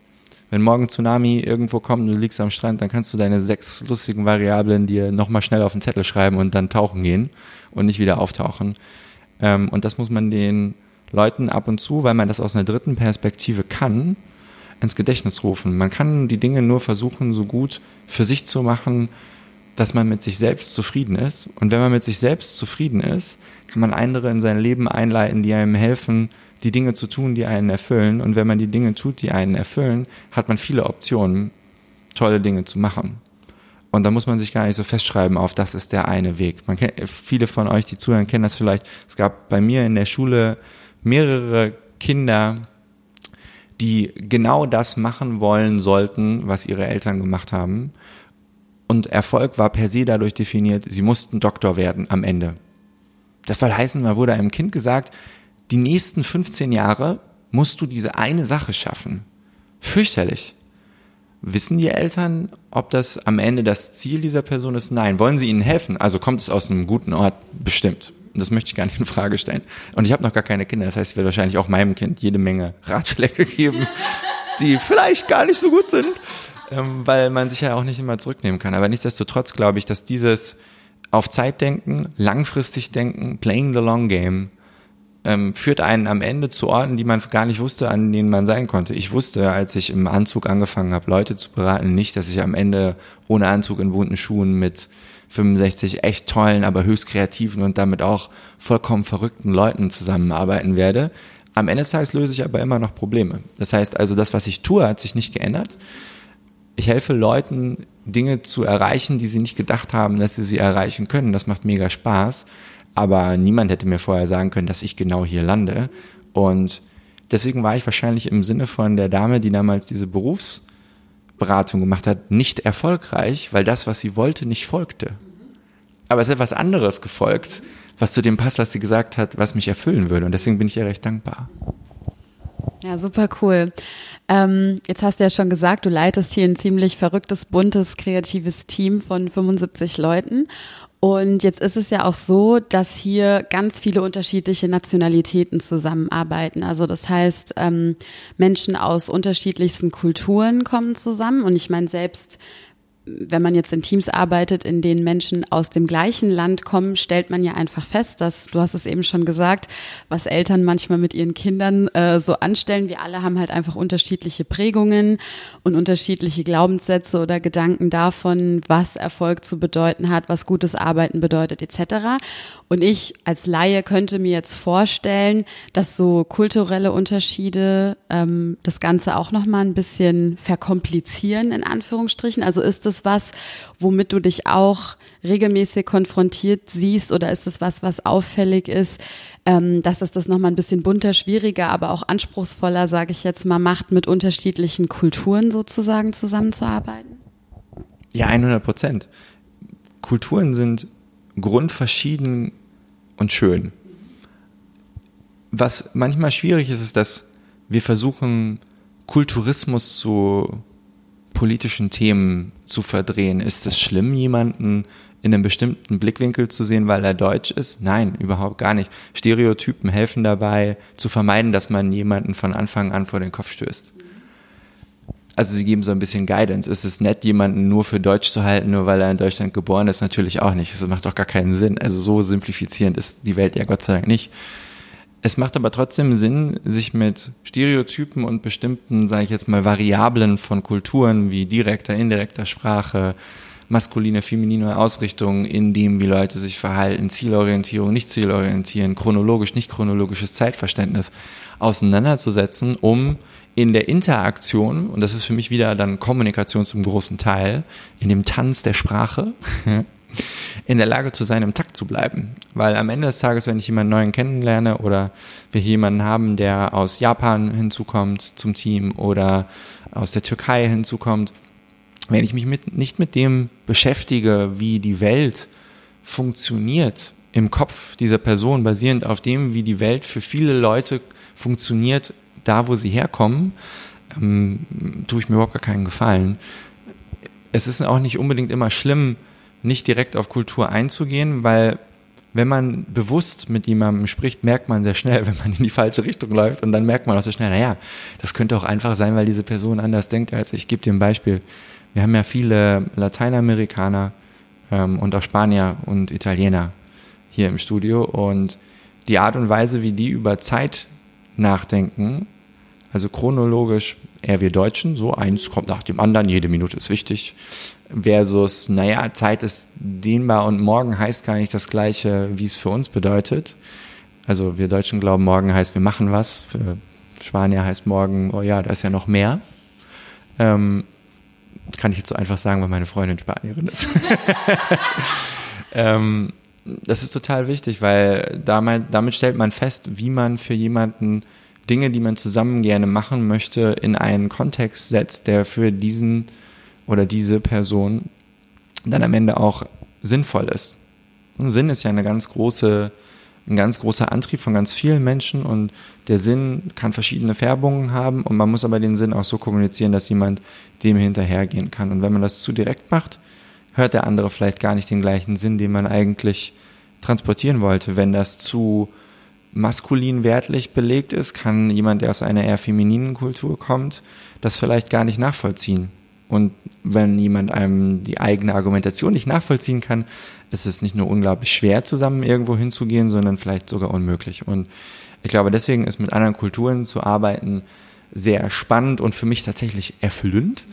Wenn morgen Tsunami irgendwo kommt und du liegst am Strand, dann kannst du deine sechs lustigen Variablen dir nochmal schnell auf den Zettel schreiben und dann tauchen gehen und nicht wieder auftauchen. Ähm, und das muss man den Leuten ab und zu, weil man das aus einer dritten Perspektive kann, ins Gedächtnis rufen. Man kann die Dinge nur versuchen, so gut für sich zu machen, dass man mit sich selbst zufrieden ist. Und wenn man mit sich selbst zufrieden ist, kann man andere in sein Leben einleiten, die einem helfen, die Dinge zu tun, die einen erfüllen. Und wenn man die Dinge tut, die einen erfüllen, hat man viele Optionen, tolle Dinge zu machen. Und da muss man sich gar nicht so festschreiben auf, das ist der eine Weg. Man kennt, viele von euch, die zuhören, kennen das vielleicht. Es gab bei mir in der Schule mehrere Kinder, die genau das machen wollen sollten, was ihre Eltern gemacht haben. Und Erfolg war per se dadurch definiert, sie mussten Doktor werden am Ende. Das soll heißen, man wurde einem Kind gesagt, die nächsten 15 Jahre musst du diese eine Sache schaffen. Fürchterlich. Wissen die Eltern, ob das am Ende das Ziel dieser Person ist? Nein. Wollen sie ihnen helfen? Also kommt es aus einem guten Ort? Bestimmt. Das möchte ich gar nicht in Frage stellen. Und ich habe noch gar keine Kinder. Das heißt, ich werde wahrscheinlich auch meinem Kind jede Menge Ratschläge geben, die vielleicht gar nicht so gut sind, ähm, weil man sich ja auch nicht immer zurücknehmen kann. Aber nichtsdestotrotz glaube ich, dass dieses auf Zeit denken, langfristig denken, playing the long game ähm, führt einen am Ende zu Orten, die man gar nicht wusste, an denen man sein konnte. Ich wusste, als ich im Anzug angefangen habe, Leute zu beraten, nicht, dass ich am Ende ohne Anzug in bunten Schuhen mit 65 echt tollen, aber höchst kreativen und damit auch vollkommen verrückten Leuten zusammenarbeiten werde. Am Ende des Tages löse ich aber immer noch Probleme. Das heißt also, das, was ich tue, hat sich nicht geändert. Ich helfe Leuten, Dinge zu erreichen, die sie nicht gedacht haben, dass sie sie erreichen können. Das macht mega Spaß aber niemand hätte mir vorher sagen können, dass ich genau hier lande. Und deswegen war ich wahrscheinlich im Sinne von der Dame, die damals diese Berufsberatung gemacht hat, nicht erfolgreich, weil das, was sie wollte, nicht folgte. Aber es ist etwas anderes gefolgt, was zu dem passt, was sie gesagt hat, was mich erfüllen würde. Und deswegen bin ich ihr recht dankbar. Ja, super cool. Ähm, jetzt hast du ja schon gesagt, du leitest hier ein ziemlich verrücktes, buntes, kreatives Team von 75 Leuten. Und jetzt ist es ja auch so, dass hier ganz viele unterschiedliche Nationalitäten zusammenarbeiten. Also das heißt, ähm, Menschen aus unterschiedlichsten Kulturen kommen zusammen. Und ich meine, selbst wenn man jetzt in Teams arbeitet, in denen Menschen aus dem gleichen Land kommen, stellt man ja einfach fest, dass, du hast es eben schon gesagt, was Eltern manchmal mit ihren Kindern äh, so anstellen. Wir alle haben halt einfach unterschiedliche Prägungen und unterschiedliche Glaubenssätze oder Gedanken davon, was Erfolg zu bedeuten hat, was gutes Arbeiten bedeutet etc. Und ich als Laie könnte mir jetzt vorstellen, dass so kulturelle Unterschiede ähm, das Ganze auch nochmal ein bisschen verkomplizieren, in Anführungsstrichen. Also ist das es was, womit du dich auch regelmäßig konfrontiert siehst oder ist es was, was auffällig ist, ähm, dass es das nochmal ein bisschen bunter, schwieriger, aber auch anspruchsvoller, sage ich jetzt mal, macht, mit unterschiedlichen Kulturen sozusagen zusammenzuarbeiten? Ja, 100 Prozent. Kulturen sind grundverschieden und schön. Was manchmal schwierig ist, ist, dass wir versuchen, Kulturismus zu politischen Themen zu verdrehen. Ist es schlimm, jemanden in einem bestimmten Blickwinkel zu sehen, weil er deutsch ist? Nein, überhaupt gar nicht. Stereotypen helfen dabei, zu vermeiden, dass man jemanden von Anfang an vor den Kopf stößt. Also sie geben so ein bisschen Guidance. Ist es nett, jemanden nur für deutsch zu halten, nur weil er in Deutschland geboren ist? Natürlich auch nicht. Das macht doch gar keinen Sinn. Also so simplifizierend ist die Welt ja Gott sei Dank nicht. Es macht aber trotzdem Sinn, sich mit Stereotypen und bestimmten, sage ich jetzt mal, Variablen von Kulturen wie direkter, indirekter Sprache, maskuline, feminine Ausrichtung in dem, wie Leute sich verhalten, Zielorientierung, nicht Zielorientieren, chronologisch, nicht chronologisches Zeitverständnis auseinanderzusetzen, um in der Interaktion, und das ist für mich wieder dann Kommunikation zum großen Teil, in dem Tanz der Sprache, in der Lage zu sein, im Takt zu bleiben. Weil am Ende des Tages, wenn ich jemanden neuen kennenlerne oder wir jemanden haben, der aus Japan hinzukommt zum Team oder aus der Türkei hinzukommt, wenn ich mich mit, nicht mit dem beschäftige, wie die Welt funktioniert im Kopf dieser Person, basierend auf dem, wie die Welt für viele Leute funktioniert, da wo sie herkommen, ähm, tue ich mir überhaupt gar keinen Gefallen. Es ist auch nicht unbedingt immer schlimm, nicht direkt auf Kultur einzugehen, weil wenn man bewusst mit jemandem spricht, merkt man sehr schnell, wenn man in die falsche Richtung läuft und dann merkt man auch sehr schnell, naja, das könnte auch einfach sein, weil diese Person anders denkt als ich. Ich gebe dir ein Beispiel. Wir haben ja viele Lateinamerikaner ähm, und auch Spanier und Italiener hier im Studio und die Art und Weise, wie die über Zeit nachdenken, also chronologisch eher wir Deutschen, so eins kommt nach dem anderen, jede Minute ist wichtig, versus, naja, Zeit ist dehnbar und morgen heißt gar nicht das gleiche, wie es für uns bedeutet. Also wir Deutschen glauben, morgen heißt, wir machen was. Für Spanier heißt morgen, oh ja, da ist ja noch mehr. Ähm, kann ich jetzt so einfach sagen, weil meine Freundin Spanierin ist. ähm, das ist total wichtig, weil damit, damit stellt man fest, wie man für jemanden Dinge, die man zusammen gerne machen möchte, in einen Kontext setzt, der für diesen oder diese Person dann am Ende auch sinnvoll ist. Und Sinn ist ja eine ganz große, ein ganz großer Antrieb von ganz vielen Menschen und der Sinn kann verschiedene Färbungen haben und man muss aber den Sinn auch so kommunizieren, dass jemand dem hinterhergehen kann. Und wenn man das zu direkt macht, hört der andere vielleicht gar nicht den gleichen Sinn, den man eigentlich transportieren wollte. Wenn das zu maskulin wertlich belegt ist, kann jemand, der aus einer eher femininen Kultur kommt, das vielleicht gar nicht nachvollziehen. Und wenn jemand einem die eigene Argumentation nicht nachvollziehen kann, ist es nicht nur unglaublich schwer, zusammen irgendwo hinzugehen, sondern vielleicht sogar unmöglich. Und ich glaube, deswegen ist mit anderen Kulturen zu arbeiten sehr spannend und für mich tatsächlich erfüllend,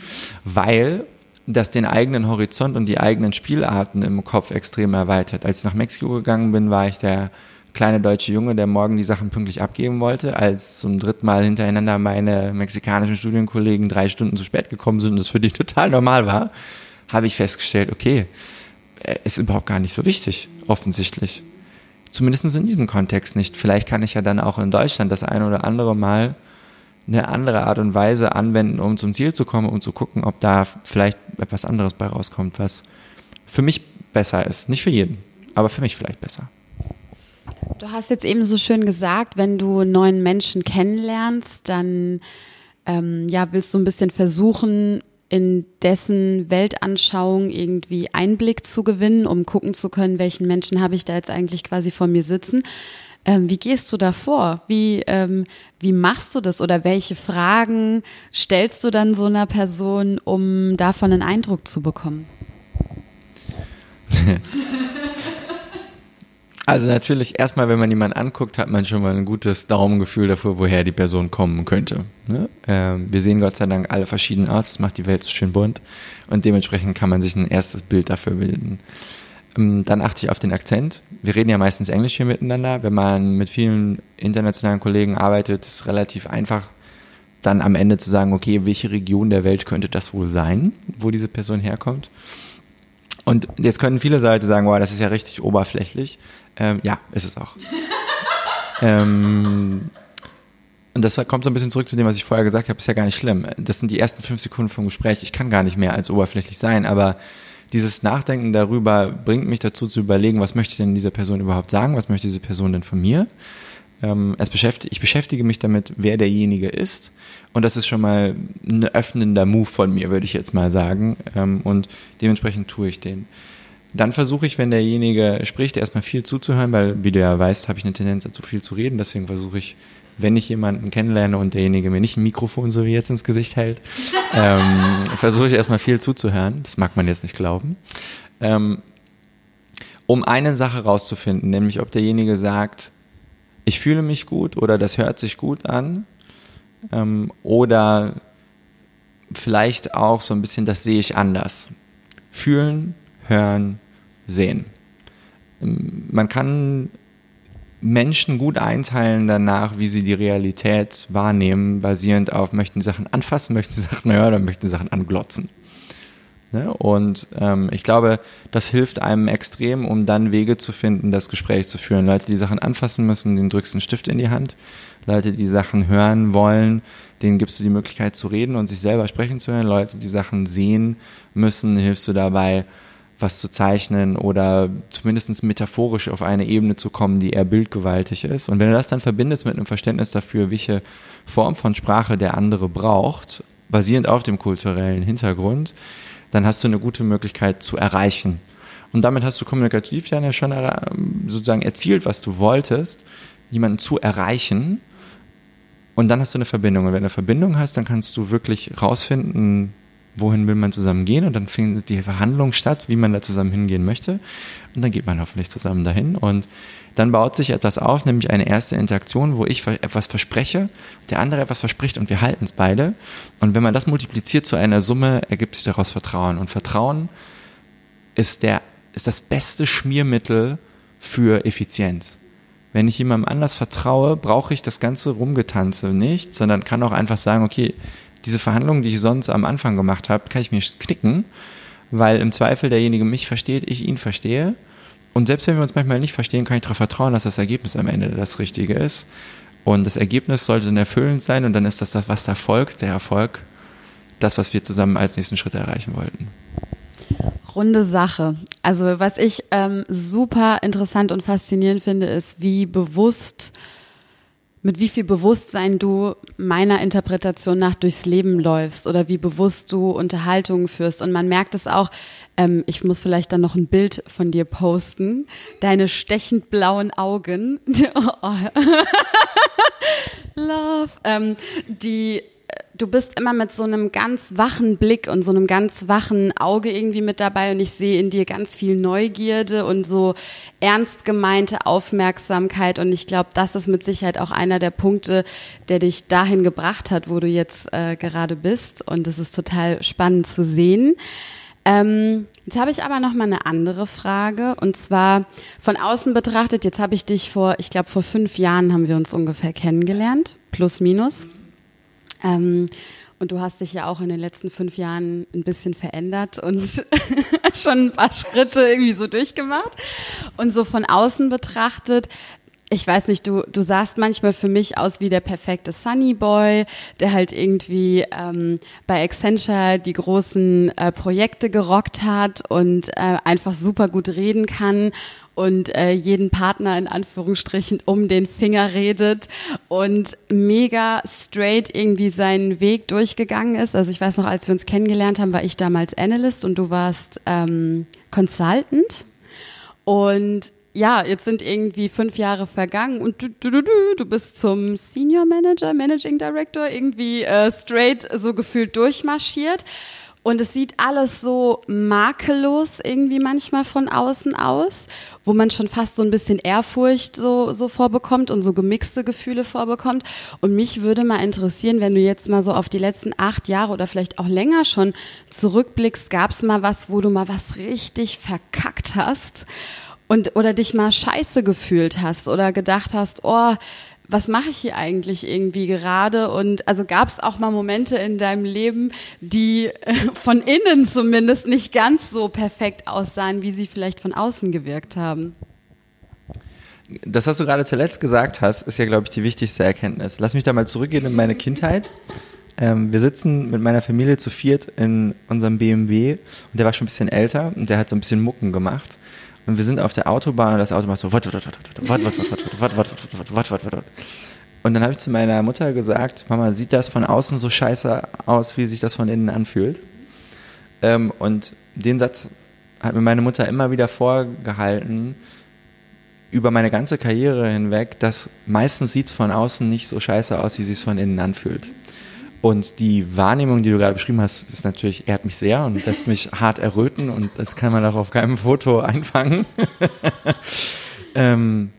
weil das den eigenen Horizont und die eigenen Spielarten im Kopf extrem erweitert. Als ich nach Mexiko gegangen bin, war ich der kleine deutsche Junge, der morgen die Sachen pünktlich abgeben wollte, als zum dritten Mal hintereinander meine mexikanischen Studienkollegen drei Stunden zu spät gekommen sind und das für dich total normal war, habe ich festgestellt, okay, äh, ist überhaupt gar nicht so wichtig, offensichtlich. Zumindest in diesem Kontext nicht. Vielleicht kann ich ja dann auch in Deutschland das eine oder andere Mal eine andere Art und Weise anwenden, um zum Ziel zu kommen, um zu gucken, ob da vielleicht etwas anderes bei rauskommt, was für mich besser ist. Nicht für jeden, aber für mich vielleicht besser. Du hast jetzt eben so schön gesagt, wenn du neuen Menschen kennenlernst, dann ähm, ja, willst du ein bisschen versuchen, in dessen Weltanschauung irgendwie Einblick zu gewinnen, um gucken zu können, welchen Menschen habe ich da jetzt eigentlich quasi vor mir sitzen. Ähm, wie gehst du da vor? Wie, ähm, wie machst du das oder welche Fragen stellst du dann so einer Person, um davon einen Eindruck zu bekommen? Also natürlich, erstmal, wenn man jemanden anguckt, hat man schon mal ein gutes Daumengefühl dafür, woher die Person kommen könnte. Ne? Ähm, wir sehen Gott sei Dank alle verschieden aus, das macht die Welt so schön bunt und dementsprechend kann man sich ein erstes Bild dafür bilden. Ähm, dann achte ich auf den Akzent. Wir reden ja meistens Englisch hier miteinander. Wenn man mit vielen internationalen Kollegen arbeitet, ist es relativ einfach, dann am Ende zu sagen, okay, welche Region der Welt könnte das wohl sein, wo diese Person herkommt. Und jetzt können viele Leute sagen, wow, das ist ja richtig oberflächlich. Ähm, ja, ist es auch. ähm, und das kommt so ein bisschen zurück zu dem, was ich vorher gesagt habe, ist ja gar nicht schlimm. Das sind die ersten fünf Sekunden vom Gespräch. Ich kann gar nicht mehr als oberflächlich sein, aber dieses Nachdenken darüber bringt mich dazu zu überlegen, was möchte ich denn dieser Person überhaupt sagen? Was möchte diese Person denn von mir? Ähm, es beschäftigt, ich beschäftige mich damit, wer derjenige ist. Und das ist schon mal ein öffnender Move von mir, würde ich jetzt mal sagen. Ähm, und dementsprechend tue ich den. Dann versuche ich, wenn derjenige spricht, erstmal viel zuzuhören, weil, wie du ja weißt, habe ich eine Tendenz dazu, viel zu reden. Deswegen versuche ich, wenn ich jemanden kennenlerne und derjenige mir nicht ein Mikrofon so wie jetzt ins Gesicht hält, ähm, versuche ich erstmal viel zuzuhören. Das mag man jetzt nicht glauben. Ähm, um eine Sache rauszufinden, nämlich ob derjenige sagt, ich fühle mich gut oder das hört sich gut an ähm, oder vielleicht auch so ein bisschen, das sehe ich anders. Fühlen, hören, sehen. Ähm, man kann Menschen gut einteilen danach, wie sie die Realität wahrnehmen, basierend auf, möchten Sachen anfassen, möchten Sachen hören oder möchten Sachen anglotzen. Ne? Und ähm, ich glaube, das hilft einem extrem, um dann Wege zu finden, das Gespräch zu führen. Leute, die Sachen anfassen müssen, denen drückst du einen Stift in die Hand. Leute, die Sachen hören wollen, denen gibst du die Möglichkeit zu reden und sich selber sprechen zu hören. Leute, die Sachen sehen müssen, hilfst du dabei, was zu zeichnen oder zumindest metaphorisch auf eine Ebene zu kommen, die eher bildgewaltig ist. Und wenn du das dann verbindest mit einem Verständnis dafür, welche Form von Sprache der andere braucht, basierend auf dem kulturellen Hintergrund, dann hast du eine gute Möglichkeit zu erreichen. Und damit hast du kommunikativ ja schon sozusagen erzielt, was du wolltest, jemanden zu erreichen. Und dann hast du eine Verbindung. Und wenn du eine Verbindung hast, dann kannst du wirklich rausfinden, wohin will man zusammen gehen? Und dann findet die Verhandlung statt, wie man da zusammen hingehen möchte. Und dann geht man hoffentlich zusammen dahin. Und dann baut sich etwas auf, nämlich eine erste Interaktion, wo ich etwas verspreche, der andere etwas verspricht und wir halten es beide. Und wenn man das multipliziert zu einer Summe, ergibt sich daraus Vertrauen. Und Vertrauen ist der ist das beste Schmiermittel für Effizienz. Wenn ich jemandem anders vertraue, brauche ich das ganze Rumgetanze nicht, sondern kann auch einfach sagen, okay, diese Verhandlungen, die ich sonst am Anfang gemacht habe, kann ich mir knicken, weil im Zweifel derjenige mich versteht, ich ihn verstehe. Und selbst wenn wir uns manchmal nicht verstehen, kann ich darauf vertrauen, dass das Ergebnis am Ende das Richtige ist. Und das Ergebnis sollte dann erfüllend sein und dann ist das, was da folgt, der Erfolg, das, was wir zusammen als nächsten Schritt erreichen wollten. Runde Sache. Also was ich ähm, super interessant und faszinierend finde, ist, wie bewusst mit wie viel Bewusstsein du meiner Interpretation nach durchs Leben läufst oder wie bewusst du Unterhaltungen führst. Und man merkt es auch, ähm, ich muss vielleicht dann noch ein Bild von dir posten. Deine stechend blauen Augen. oh. Love. Ähm, die du bist immer mit so einem ganz wachen Blick und so einem ganz wachen Auge irgendwie mit dabei und ich sehe in dir ganz viel Neugierde und so ernst gemeinte Aufmerksamkeit und ich glaube, das ist mit Sicherheit auch einer der Punkte, der dich dahin gebracht hat, wo du jetzt äh, gerade bist und es ist total spannend zu sehen. Ähm, jetzt habe ich aber noch mal eine andere Frage und zwar von außen betrachtet. Jetzt habe ich dich vor, ich glaube vor fünf Jahren haben wir uns ungefähr kennengelernt, plus minus. Ähm, und du hast dich ja auch in den letzten fünf Jahren ein bisschen verändert und schon ein paar Schritte irgendwie so durchgemacht. Und so von außen betrachtet, ich weiß nicht, du, du sahst manchmal für mich aus wie der perfekte Sunny Boy, der halt irgendwie ähm, bei Accenture die großen äh, Projekte gerockt hat und äh, einfach super gut reden kann und äh, jeden Partner in Anführungsstrichen um den Finger redet und mega straight irgendwie seinen Weg durchgegangen ist. Also ich weiß noch, als wir uns kennengelernt haben, war ich damals Analyst und du warst ähm, Consultant. Und ja, jetzt sind irgendwie fünf Jahre vergangen und du, du, du, du, du bist zum Senior Manager, Managing Director irgendwie äh, straight so gefühlt durchmarschiert. Und es sieht alles so makellos irgendwie manchmal von außen aus, wo man schon fast so ein bisschen Ehrfurcht so, so vorbekommt und so gemixte Gefühle vorbekommt. Und mich würde mal interessieren, wenn du jetzt mal so auf die letzten acht Jahre oder vielleicht auch länger schon zurückblickst, gab es mal was, wo du mal was richtig verkackt hast? und oder dich mal scheiße gefühlt hast oder gedacht hast, oh, was mache ich hier eigentlich irgendwie gerade? Und also gab es auch mal Momente in deinem Leben, die äh, von innen zumindest nicht ganz so perfekt aussahen, wie sie vielleicht von außen gewirkt haben? Das, was du gerade zuletzt gesagt hast, ist ja, glaube ich, die wichtigste Erkenntnis. Lass mich da mal zurückgehen in meine Kindheit. Ähm, wir sitzen mit meiner Familie zu viert in unserem BMW und der war schon ein bisschen älter und der hat so ein bisschen Mucken gemacht. Und wir sind auf der Autobahn und das Auto macht so wat, wat, wat, wat, wat, wat, wat, wat, wat, wat, wat, wat. Und dann habe ich zu meiner Mutter gesagt, Mama, sieht das von außen so scheiße aus, wie sich das von innen anfühlt? Ähm, und den Satz hat mir meine Mutter immer wieder vorgehalten, über meine ganze Karriere hinweg, dass meistens sieht es von außen nicht so scheiße aus, wie sich es von innen anfühlt. Und die Wahrnehmung, die du gerade beschrieben hast, ist natürlich, ehrt mich sehr und lässt mich hart erröten und das kann man auch auf keinem Foto einfangen. ähm,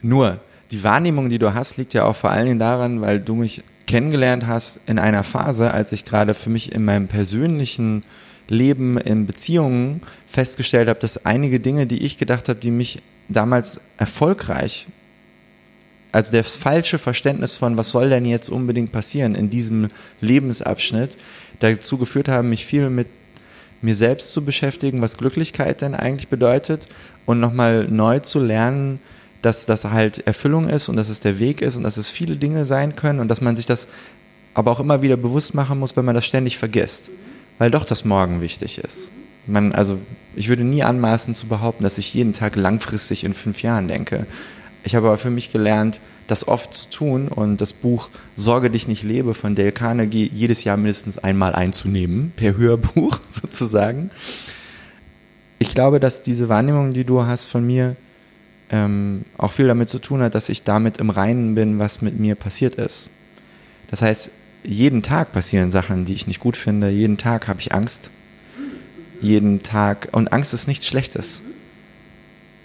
nur, die Wahrnehmung, die du hast, liegt ja auch vor allen Dingen daran, weil du mich kennengelernt hast in einer Phase, als ich gerade für mich in meinem persönlichen Leben in Beziehungen festgestellt habe, dass einige Dinge, die ich gedacht habe, die mich damals erfolgreich also das falsche Verständnis von, was soll denn jetzt unbedingt passieren in diesem Lebensabschnitt, dazu geführt haben, mich viel mit mir selbst zu beschäftigen, was Glücklichkeit denn eigentlich bedeutet und nochmal neu zu lernen, dass das halt Erfüllung ist und dass es der Weg ist und dass es viele Dinge sein können und dass man sich das aber auch immer wieder bewusst machen muss, wenn man das ständig vergisst, weil doch das Morgen wichtig ist. Man, also ich würde nie anmaßen zu behaupten, dass ich jeden Tag langfristig in fünf Jahren denke. Ich habe aber für mich gelernt, das oft zu tun und das Buch Sorge dich nicht lebe von Dale Carnegie jedes Jahr mindestens einmal einzunehmen, per Hörbuch sozusagen. Ich glaube, dass diese Wahrnehmung, die du hast von mir, ähm, auch viel damit zu tun hat, dass ich damit im Reinen bin, was mit mir passiert ist. Das heißt, jeden Tag passieren Sachen, die ich nicht gut finde. Jeden Tag habe ich Angst. Jeden Tag. Und Angst ist nichts Schlechtes.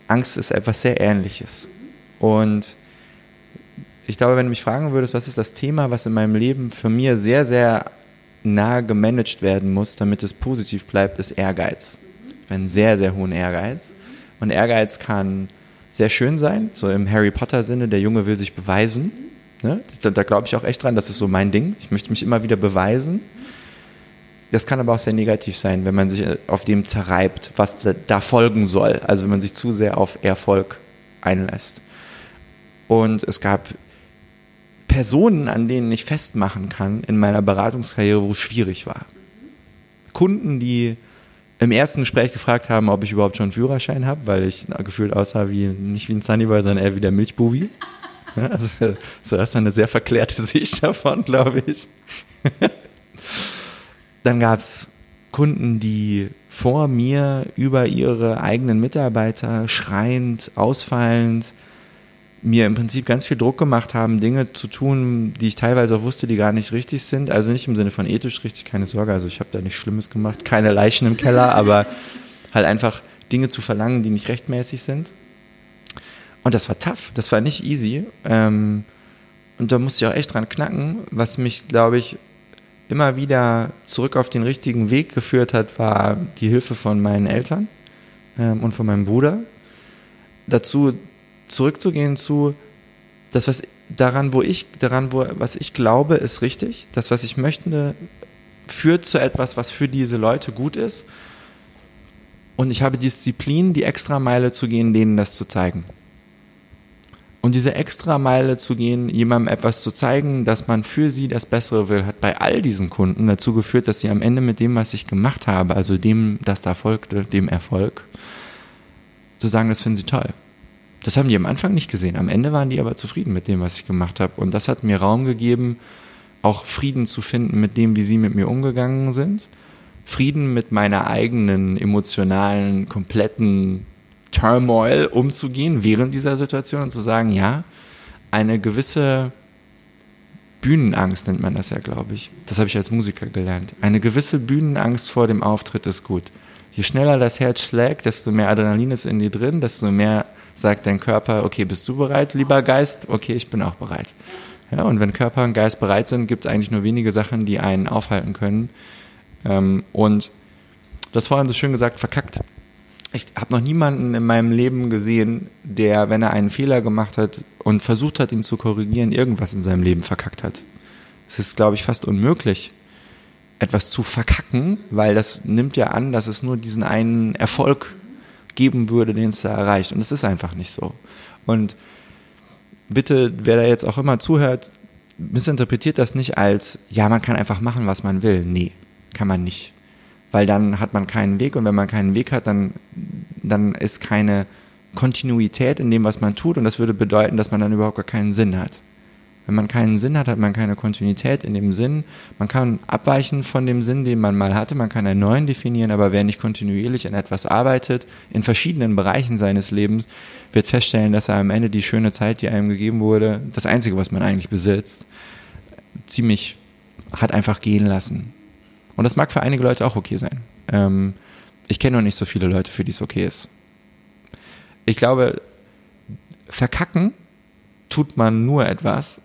Angst ist etwas sehr Ähnliches. Und ich glaube, wenn du mich fragen würdest, was ist das Thema, was in meinem Leben für mir sehr, sehr nah gemanagt werden muss, damit es positiv bleibt, ist Ehrgeiz. Ich einen sehr, sehr hohen Ehrgeiz. Und Ehrgeiz kann sehr schön sein, so im Harry Potter-Sinne, der Junge will sich beweisen. Ne? Da, da glaube ich auch echt dran, das ist so mein Ding. Ich möchte mich immer wieder beweisen. Das kann aber auch sehr negativ sein, wenn man sich auf dem zerreibt, was da, da folgen soll. Also wenn man sich zu sehr auf Erfolg einlässt. Und es gab Personen, an denen ich festmachen kann in meiner Beratungskarriere, wo es schwierig war. Kunden, die im ersten Gespräch gefragt haben, ob ich überhaupt schon einen Führerschein habe, weil ich gefühlt aussah wie nicht wie ein Sunnyboy, sondern eher wie der Milchbubi. Also, so hast du eine sehr verklärte Sicht davon, glaube ich. Dann gab es Kunden, die vor mir über ihre eigenen Mitarbeiter schreiend, ausfallend mir im Prinzip ganz viel Druck gemacht haben, Dinge zu tun, die ich teilweise auch wusste, die gar nicht richtig sind. Also nicht im Sinne von ethisch richtig, keine Sorge. Also ich habe da nichts Schlimmes gemacht, keine Leichen im Keller, aber halt einfach Dinge zu verlangen, die nicht rechtmäßig sind. Und das war tough, das war nicht easy. Ähm, und da musste ich auch echt dran knacken. Was mich, glaube ich, immer wieder zurück auf den richtigen Weg geführt hat, war die Hilfe von meinen Eltern ähm, und von meinem Bruder. Dazu zurückzugehen zu das, was daran, wo ich, daran, wo, was ich glaube, ist richtig. Das, was ich möchte, führt zu etwas, was für diese Leute gut ist. Und ich habe Disziplin, die Extrameile zu gehen, denen das zu zeigen. Und diese Extrameile zu gehen, jemandem etwas zu zeigen, dass man für sie das Bessere will, hat bei all diesen Kunden dazu geführt, dass sie am Ende mit dem, was ich gemacht habe, also dem, das da folgte, dem Erfolg, zu sagen, das finden sie toll. Das haben die am Anfang nicht gesehen. Am Ende waren die aber zufrieden mit dem, was ich gemacht habe. Und das hat mir Raum gegeben, auch Frieden zu finden mit dem, wie sie mit mir umgegangen sind. Frieden mit meiner eigenen emotionalen, kompletten Turmoil umzugehen während dieser Situation und zu sagen, ja, eine gewisse Bühnenangst nennt man das ja, glaube ich. Das habe ich als Musiker gelernt. Eine gewisse Bühnenangst vor dem Auftritt ist gut. Je schneller das Herz schlägt, desto mehr Adrenalin ist in dir drin, desto mehr sagt dein Körper, okay, bist du bereit, lieber Geist? Okay, ich bin auch bereit. Ja, und wenn Körper und Geist bereit sind, gibt es eigentlich nur wenige Sachen, die einen aufhalten können. Ähm, und du hast vorhin so schön gesagt, verkackt. Ich habe noch niemanden in meinem Leben gesehen, der, wenn er einen Fehler gemacht hat und versucht hat, ihn zu korrigieren, irgendwas in seinem Leben verkackt hat. Es ist, glaube ich, fast unmöglich, etwas zu verkacken, weil das nimmt ja an, dass es nur diesen einen Erfolg geben würde, den es da erreicht. Und es ist einfach nicht so. Und bitte, wer da jetzt auch immer zuhört, missinterpretiert das nicht als, ja, man kann einfach machen, was man will. Nee, kann man nicht. Weil dann hat man keinen Weg und wenn man keinen Weg hat, dann, dann ist keine Kontinuität in dem, was man tut und das würde bedeuten, dass man dann überhaupt gar keinen Sinn hat. Wenn man keinen Sinn hat, hat man keine Kontinuität in dem Sinn. Man kann abweichen von dem Sinn, den man mal hatte. Man kann einen neuen definieren, aber wer nicht kontinuierlich an etwas arbeitet, in verschiedenen Bereichen seines Lebens, wird feststellen, dass er am Ende die schöne Zeit, die einem gegeben wurde, das Einzige, was man eigentlich besitzt, ziemlich hat einfach gehen lassen. Und das mag für einige Leute auch okay sein. Ähm, ich kenne noch nicht so viele Leute, für die es okay ist. Ich glaube, verkacken tut man nur etwas,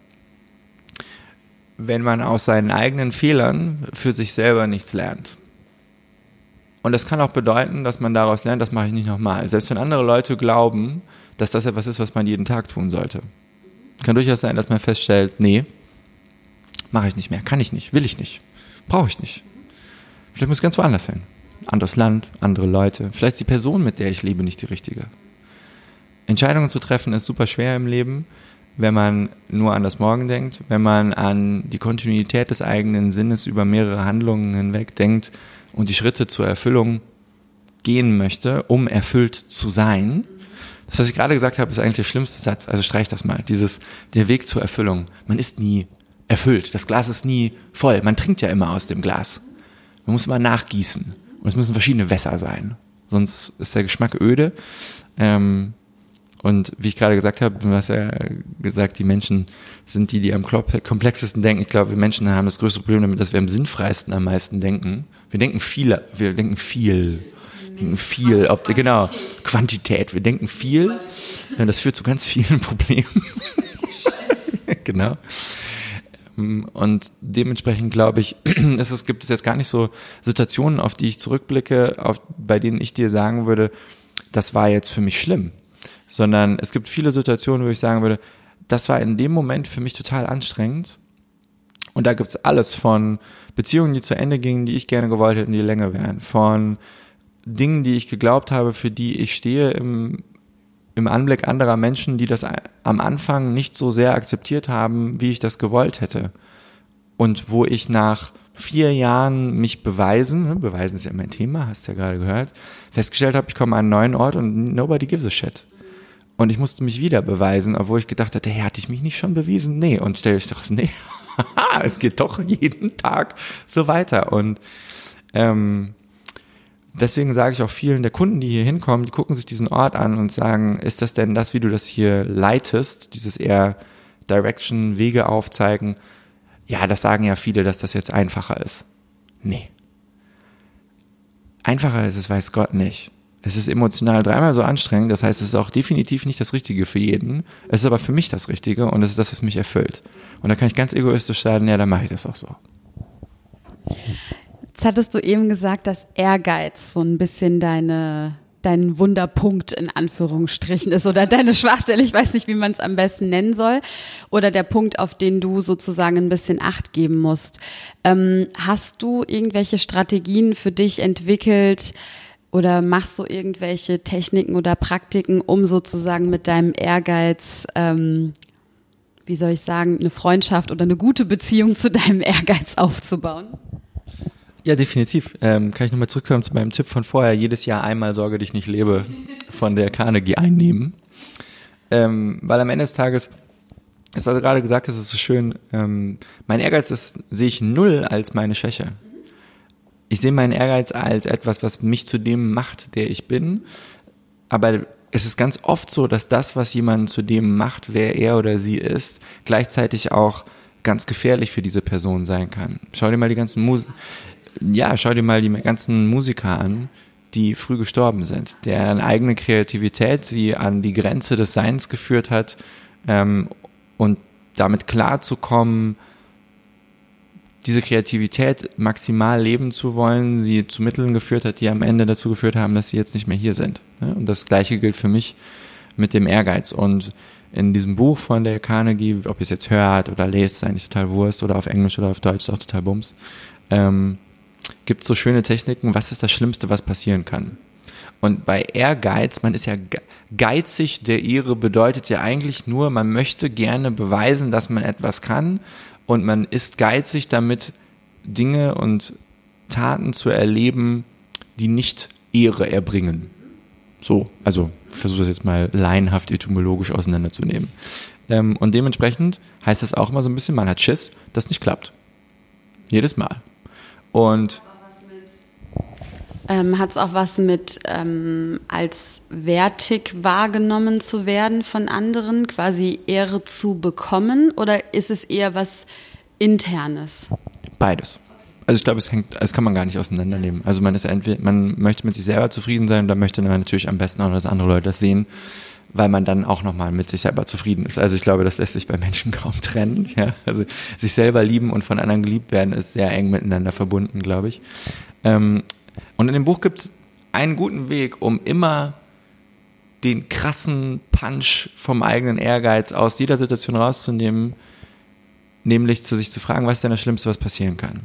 wenn man aus seinen eigenen Fehlern für sich selber nichts lernt. Und das kann auch bedeuten, dass man daraus lernt, das mache ich nicht nochmal. Selbst wenn andere Leute glauben, dass das etwas ist, was man jeden Tag tun sollte. Kann durchaus sein, dass man feststellt, nee, mache ich nicht mehr, kann ich nicht, will ich nicht, brauche ich nicht. Vielleicht muss ich ganz woanders hin. Anderes Land, andere Leute. Vielleicht ist die Person, mit der ich lebe, nicht die richtige. Entscheidungen zu treffen ist super schwer im Leben wenn man nur an das Morgen denkt, wenn man an die Kontinuität des eigenen Sinnes über mehrere Handlungen hinweg denkt und die Schritte zur Erfüllung gehen möchte, um erfüllt zu sein. Das, was ich gerade gesagt habe, ist eigentlich der schlimmste Satz. Also streich das mal. Dieses, der Weg zur Erfüllung. Man ist nie erfüllt. Das Glas ist nie voll. Man trinkt ja immer aus dem Glas. Man muss immer nachgießen. Und es müssen verschiedene Wässer sein. Sonst ist der Geschmack öde. Ähm, und wie ich gerade gesagt habe, du hast ja gesagt, die Menschen sind die, die am komplexesten denken. Ich glaube, wir Menschen haben das größte Problem damit, dass wir am sinnfreisten am meisten denken. Wir denken viel, wir denken viel. Wir denken viel, ob, genau, Quantität. Wir denken viel. Ja, das führt zu ganz vielen Problemen. genau. Und dementsprechend glaube ich, es, es gibt es jetzt gar nicht so Situationen, auf die ich zurückblicke, auf, bei denen ich dir sagen würde, das war jetzt für mich schlimm sondern es gibt viele Situationen, wo ich sagen würde, das war in dem Moment für mich total anstrengend. Und da gibt's alles von Beziehungen, die zu Ende gingen, die ich gerne gewollt hätte und die länger wären, von Dingen, die ich geglaubt habe, für die ich stehe im, im Anblick anderer Menschen, die das am Anfang nicht so sehr akzeptiert haben, wie ich das gewollt hätte. Und wo ich nach vier Jahren mich beweisen, ne, beweisen ist ja mein Thema, hast du ja gerade gehört, festgestellt habe, ich komme an einen neuen Ort und nobody gives a shit. Und ich musste mich wieder beweisen, obwohl ich gedacht hatte, hey, hatte ich mich nicht schon bewiesen? Nee. Und stelle ich doch, nee, es geht doch jeden Tag so weiter. Und ähm, deswegen sage ich auch vielen der Kunden, die hier hinkommen, die gucken sich diesen Ort an und sagen, ist das denn das, wie du das hier leitest, dieses eher Direction, Wege aufzeigen? Ja, das sagen ja viele, dass das jetzt einfacher ist. Nee. Einfacher ist es, weiß Gott nicht. Es ist emotional dreimal so anstrengend, das heißt, es ist auch definitiv nicht das Richtige für jeden. Es ist aber für mich das Richtige und es ist das, was mich erfüllt. Und da kann ich ganz egoistisch sagen, ja, dann mache ich das auch so. Jetzt hattest du eben gesagt, dass Ehrgeiz so ein bisschen deine, dein Wunderpunkt in Anführungsstrichen ist oder deine Schwachstelle, ich weiß nicht, wie man es am besten nennen soll, oder der Punkt, auf den du sozusagen ein bisschen Acht geben musst. Ähm, hast du irgendwelche Strategien für dich entwickelt, oder machst du irgendwelche Techniken oder Praktiken, um sozusagen mit deinem Ehrgeiz, ähm, wie soll ich sagen, eine Freundschaft oder eine gute Beziehung zu deinem Ehrgeiz aufzubauen? Ja, definitiv. Ähm, kann ich nochmal zurückkommen zu meinem Tipp von vorher. Jedes Jahr einmal Sorge dich nicht lebe von der Carnegie einnehmen. Ähm, weil am Ende des Tages, es also gerade gesagt, es ist so schön, ähm, mein Ehrgeiz ist, sehe ich null als meine Schwäche ich sehe meinen Ehrgeiz als etwas, was mich zu dem macht, der ich bin. Aber es ist ganz oft so, dass das, was jemanden zu dem macht, wer er oder sie ist, gleichzeitig auch ganz gefährlich für diese Person sein kann. Schau dir mal die ganzen Mus ja, schau dir mal die ganzen Musiker an, die früh gestorben sind, deren eigene Kreativität sie an die Grenze des Seins geführt hat ähm, und damit klarzukommen, diese Kreativität maximal leben zu wollen, sie zu Mitteln geführt hat, die am Ende dazu geführt haben, dass sie jetzt nicht mehr hier sind. Und das Gleiche gilt für mich mit dem Ehrgeiz. Und in diesem Buch von der Carnegie, ob ihr es jetzt hört oder lest, ist eigentlich total Wurst oder auf Englisch oder auf Deutsch ist auch total Bums, ähm, gibt es so schöne Techniken, was ist das Schlimmste, was passieren kann. Und bei Ehrgeiz, man ist ja geizig der Ehre, bedeutet ja eigentlich nur, man möchte gerne beweisen, dass man etwas kann und man ist geizig damit, Dinge und Taten zu erleben, die nicht Ehre erbringen. So, also versuche das jetzt mal laienhaft etymologisch auseinanderzunehmen. Ähm, und dementsprechend heißt das auch immer so ein bisschen, man hat Schiss, das nicht klappt. Jedes Mal. Und ähm, hat es auch was mit ähm, als wertig wahrgenommen zu werden von anderen, quasi Ehre zu bekommen? Oder ist es eher was Internes? Beides. Also ich glaube, es hängt, das kann man gar nicht auseinandernehmen. Also man ist entweder, man möchte mit sich selber zufrieden sein und dann möchte man natürlich am besten auch, dass andere Leute das sehen, weil man dann auch nochmal mit sich selber zufrieden ist. Also ich glaube, das lässt sich bei Menschen kaum trennen. Ja? Also sich selber lieben und von anderen geliebt werden ist sehr eng miteinander verbunden, glaube ich. Ähm, und in dem Buch gibt es einen guten Weg, um immer den krassen Punch vom eigenen Ehrgeiz aus jeder Situation rauszunehmen, nämlich zu sich zu fragen, was ist denn das Schlimmste, was passieren kann?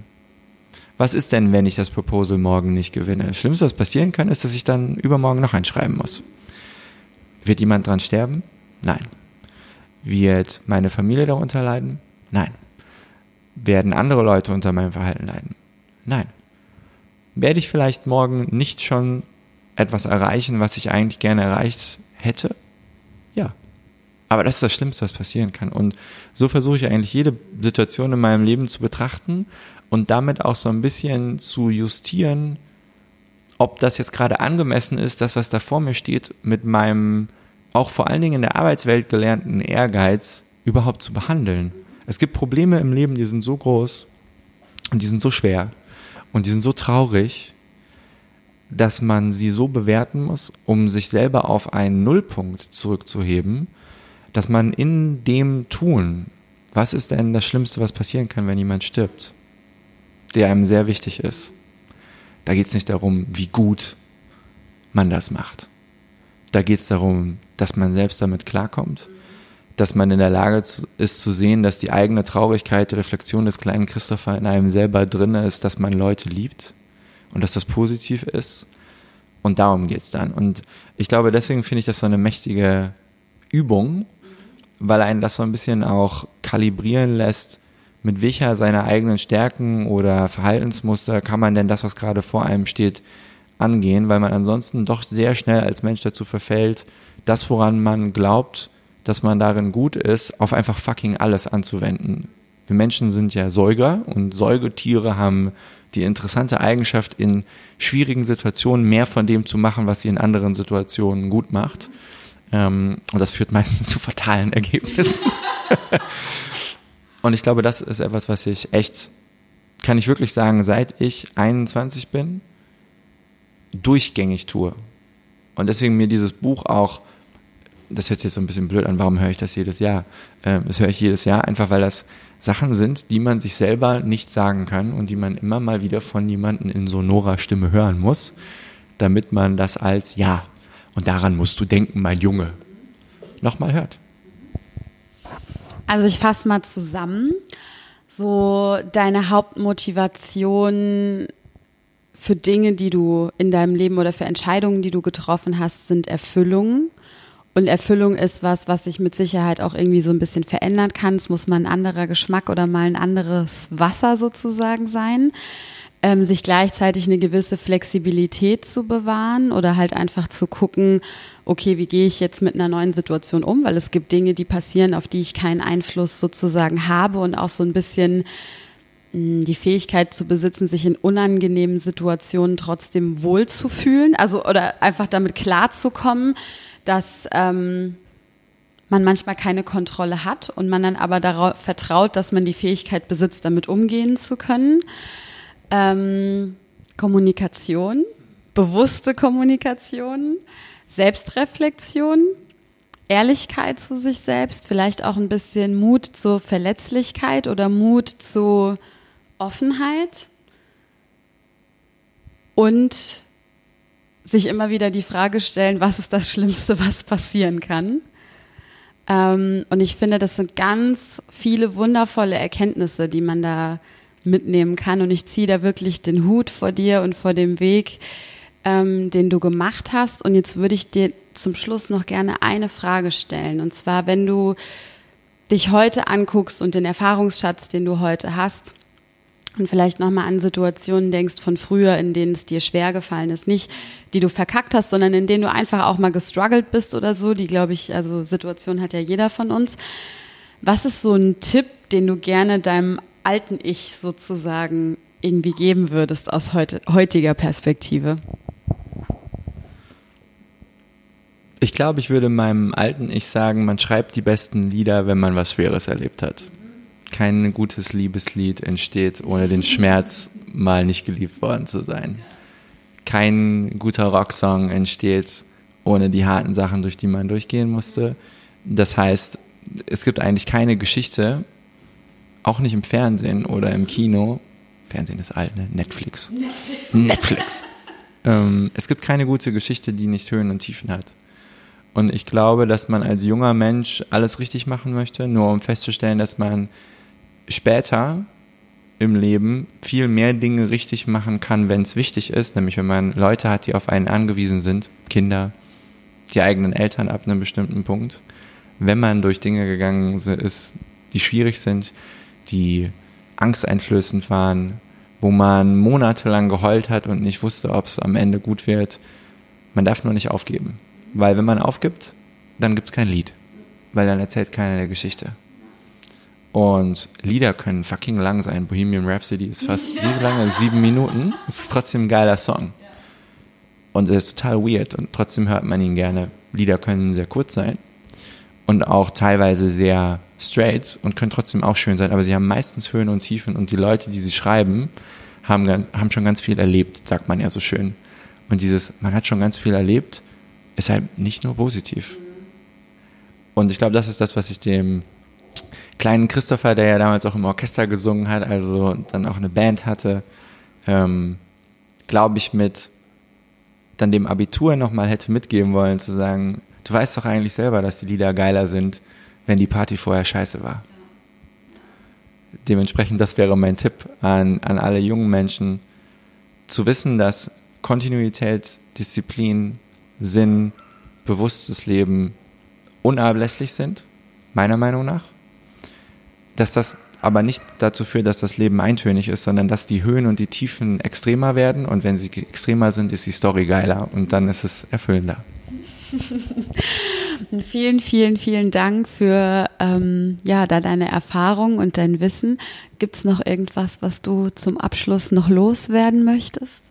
Was ist denn, wenn ich das Proposal morgen nicht gewinne? Das Schlimmste, was passieren kann, ist, dass ich dann übermorgen noch einschreiben muss. Wird jemand dran sterben? Nein. Wird meine Familie darunter leiden? Nein. Werden andere Leute unter meinem Verhalten leiden? Nein werde ich vielleicht morgen nicht schon etwas erreichen, was ich eigentlich gerne erreicht hätte? Ja. Aber das ist das Schlimmste, was passieren kann. Und so versuche ich eigentlich jede Situation in meinem Leben zu betrachten und damit auch so ein bisschen zu justieren, ob das jetzt gerade angemessen ist, das, was da vor mir steht, mit meinem auch vor allen Dingen in der Arbeitswelt gelernten Ehrgeiz überhaupt zu behandeln. Es gibt Probleme im Leben, die sind so groß und die sind so schwer und die sind so traurig, dass man sie so bewerten muss, um sich selber auf einen Nullpunkt zurückzuheben, dass man in dem Tun, was ist denn das Schlimmste, was passieren kann, wenn jemand stirbt, der einem sehr wichtig ist. Da geht es nicht darum, wie gut man das macht. Da geht es darum, dass man selbst damit klarkommt, dass man in der Lage ist zu sehen, dass die eigene Traurigkeit, die Reflexion des kleinen Christopher in einem selber drin ist, dass man Leute liebt und dass das positiv ist. Und darum geht es dann. Und ich glaube, deswegen finde ich das so eine mächtige Übung, weil einen das so ein bisschen auch kalibrieren lässt, mit welcher seiner eigenen Stärken oder Verhaltensmuster kann man denn das, was gerade vor einem steht, angehen, weil man ansonsten doch sehr schnell als Mensch dazu verfällt, das, woran man glaubt, dass man darin gut ist, auf einfach fucking alles anzuwenden. Wir Menschen sind ja Säuger und Säugetiere haben die interessante Eigenschaft, in schwierigen Situationen mehr von dem zu machen, was sie in anderen Situationen gut macht. Ähm, und das führt meistens zu fatalen Ergebnissen. und ich glaube, das ist etwas, was ich echt, kann ich wirklich sagen, seit ich 21 bin, durchgängig tue. Und deswegen mir dieses Buch auch, das hört sich jetzt so ein bisschen blöd an, warum höre ich das jedes Jahr? Ähm, das höre ich jedes Jahr, einfach weil das Sachen sind, die man sich selber nicht sagen kann und die man immer mal wieder von jemandem in sonorer Stimme hören muss, damit man das als Ja, und daran musst du denken, mein Junge, nochmal hört. Also ich fasse mal zusammen. So deine Hauptmotivation für Dinge, die du in deinem Leben oder für Entscheidungen, die du getroffen hast, sind Erfüllung. Und Erfüllung ist was, was sich mit Sicherheit auch irgendwie so ein bisschen verändern kann. Es muss mal ein anderer Geschmack oder mal ein anderes Wasser sozusagen sein. Ähm, sich gleichzeitig eine gewisse Flexibilität zu bewahren oder halt einfach zu gucken, okay, wie gehe ich jetzt mit einer neuen Situation um, weil es gibt Dinge, die passieren, auf die ich keinen Einfluss sozusagen habe und auch so ein bisschen die Fähigkeit zu besitzen, sich in unangenehmen Situationen trotzdem wohlzufühlen, also oder einfach damit klarzukommen, dass ähm, man manchmal keine Kontrolle hat und man dann aber darauf vertraut, dass man die Fähigkeit besitzt, damit umgehen zu können. Ähm, Kommunikation, bewusste Kommunikation, Selbstreflexion, Ehrlichkeit zu sich selbst, vielleicht auch ein bisschen Mut zur Verletzlichkeit oder Mut zu Offenheit und sich immer wieder die Frage stellen, was ist das Schlimmste, was passieren kann. Ähm, und ich finde, das sind ganz viele wundervolle Erkenntnisse, die man da mitnehmen kann. Und ich ziehe da wirklich den Hut vor dir und vor dem Weg, ähm, den du gemacht hast. Und jetzt würde ich dir zum Schluss noch gerne eine Frage stellen. Und zwar, wenn du dich heute anguckst und den Erfahrungsschatz, den du heute hast, und vielleicht nochmal an Situationen denkst von früher, in denen es dir schwer gefallen ist. Nicht, die du verkackt hast, sondern in denen du einfach auch mal gestruggelt bist oder so. Die, glaube ich, also Situation hat ja jeder von uns. Was ist so ein Tipp, den du gerne deinem alten Ich sozusagen irgendwie geben würdest aus heute, heutiger Perspektive? Ich glaube, ich würde meinem alten Ich sagen, man schreibt die besten Lieder, wenn man was Schweres erlebt hat kein gutes Liebeslied entsteht, ohne den Schmerz mal nicht geliebt worden zu sein. Kein guter Rocksong entsteht, ohne die harten Sachen, durch die man durchgehen musste. Das heißt, es gibt eigentlich keine Geschichte, auch nicht im Fernsehen oder im Kino. Fernsehen ist alt, ne? Netflix. Netflix. Netflix. ähm, es gibt keine gute Geschichte, die nicht Höhen und Tiefen hat. Und ich glaube, dass man als junger Mensch alles richtig machen möchte, nur um festzustellen, dass man später im Leben viel mehr Dinge richtig machen kann, wenn es wichtig ist, nämlich wenn man Leute hat, die auf einen angewiesen sind, Kinder, die eigenen Eltern ab einem bestimmten Punkt, wenn man durch Dinge gegangen ist, die schwierig sind, die angsteinflößend waren, wo man monatelang geheult hat und nicht wusste, ob es am Ende gut wird, Man darf nur nicht aufgeben. Weil wenn man aufgibt, dann gibt es kein Lied. Weil dann erzählt keiner der Geschichte. Und Lieder können fucking lang sein. Bohemian Rhapsody ist fast wie lange? Sieben Minuten. Es ist trotzdem ein geiler Song. Und er ist total weird und trotzdem hört man ihn gerne. Lieder können sehr kurz sein und auch teilweise sehr straight und können trotzdem auch schön sein, aber sie haben meistens Höhen und Tiefen und die Leute, die sie schreiben, haben, haben schon ganz viel erlebt, sagt man ja so schön. Und dieses, man hat schon ganz viel erlebt, ist halt nicht nur positiv. Und ich glaube, das ist das, was ich dem kleinen Christopher, der ja damals auch im Orchester gesungen hat, also dann auch eine Band hatte, ähm, glaube ich, mit dann dem Abitur nochmal hätte mitgeben wollen, zu sagen, du weißt doch eigentlich selber, dass die Lieder geiler sind, wenn die Party vorher scheiße war. Dementsprechend, das wäre mein Tipp an, an alle jungen Menschen, zu wissen, dass Kontinuität, Disziplin, Sinn, bewusstes Leben unablässlich sind, meiner Meinung nach. Dass das aber nicht dazu führt, dass das Leben eintönig ist, sondern dass die Höhen und die Tiefen extremer werden und wenn sie extremer sind, ist die Story geiler und dann ist es erfüllender. vielen, vielen, vielen Dank für ähm, ja, da deine Erfahrung und dein Wissen. Gibt es noch irgendwas, was du zum Abschluss noch loswerden möchtest?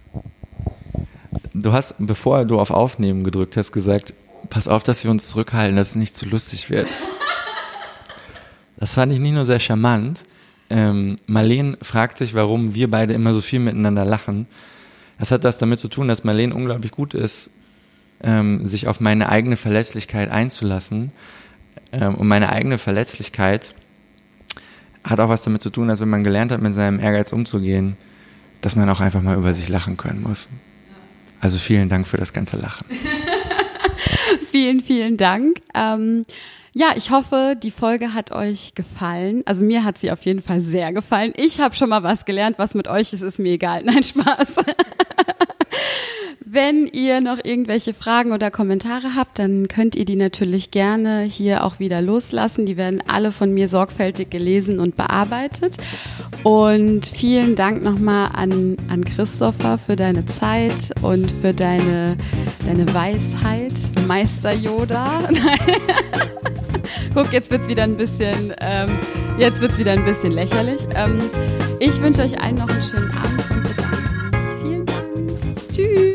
Du hast, bevor du auf Aufnehmen gedrückt hast, gesagt, pass auf, dass wir uns zurückhalten, dass es nicht zu lustig wird. Das fand ich nicht nur sehr charmant. Ähm, Marlene fragt sich, warum wir beide immer so viel miteinander lachen. Das hat das damit zu tun, dass Marlene unglaublich gut ist, ähm, sich auf meine eigene Verletzlichkeit einzulassen. Ähm, und meine eigene Verletzlichkeit hat auch was damit zu tun, dass wenn man gelernt hat, mit seinem Ehrgeiz umzugehen, dass man auch einfach mal über sich lachen können muss. Also vielen Dank für das ganze Lachen. vielen, vielen Dank. Ähm ja, ich hoffe, die Folge hat euch gefallen. Also mir hat sie auf jeden Fall sehr gefallen. Ich habe schon mal was gelernt, was mit euch ist, ist mir egal. Nein, Spaß. Wenn ihr noch irgendwelche Fragen oder Kommentare habt, dann könnt ihr die natürlich gerne hier auch wieder loslassen. Die werden alle von mir sorgfältig gelesen und bearbeitet. Und vielen Dank nochmal an, an Christopher für deine Zeit und für deine, deine Weisheit. Meister Yoda. Guck, jetzt wird's wieder ein bisschen, ähm, jetzt wird's wieder ein bisschen lächerlich. Ähm, ich wünsche euch allen noch einen schönen Abend und bedanke mich. Vielen Dank. Tschüss.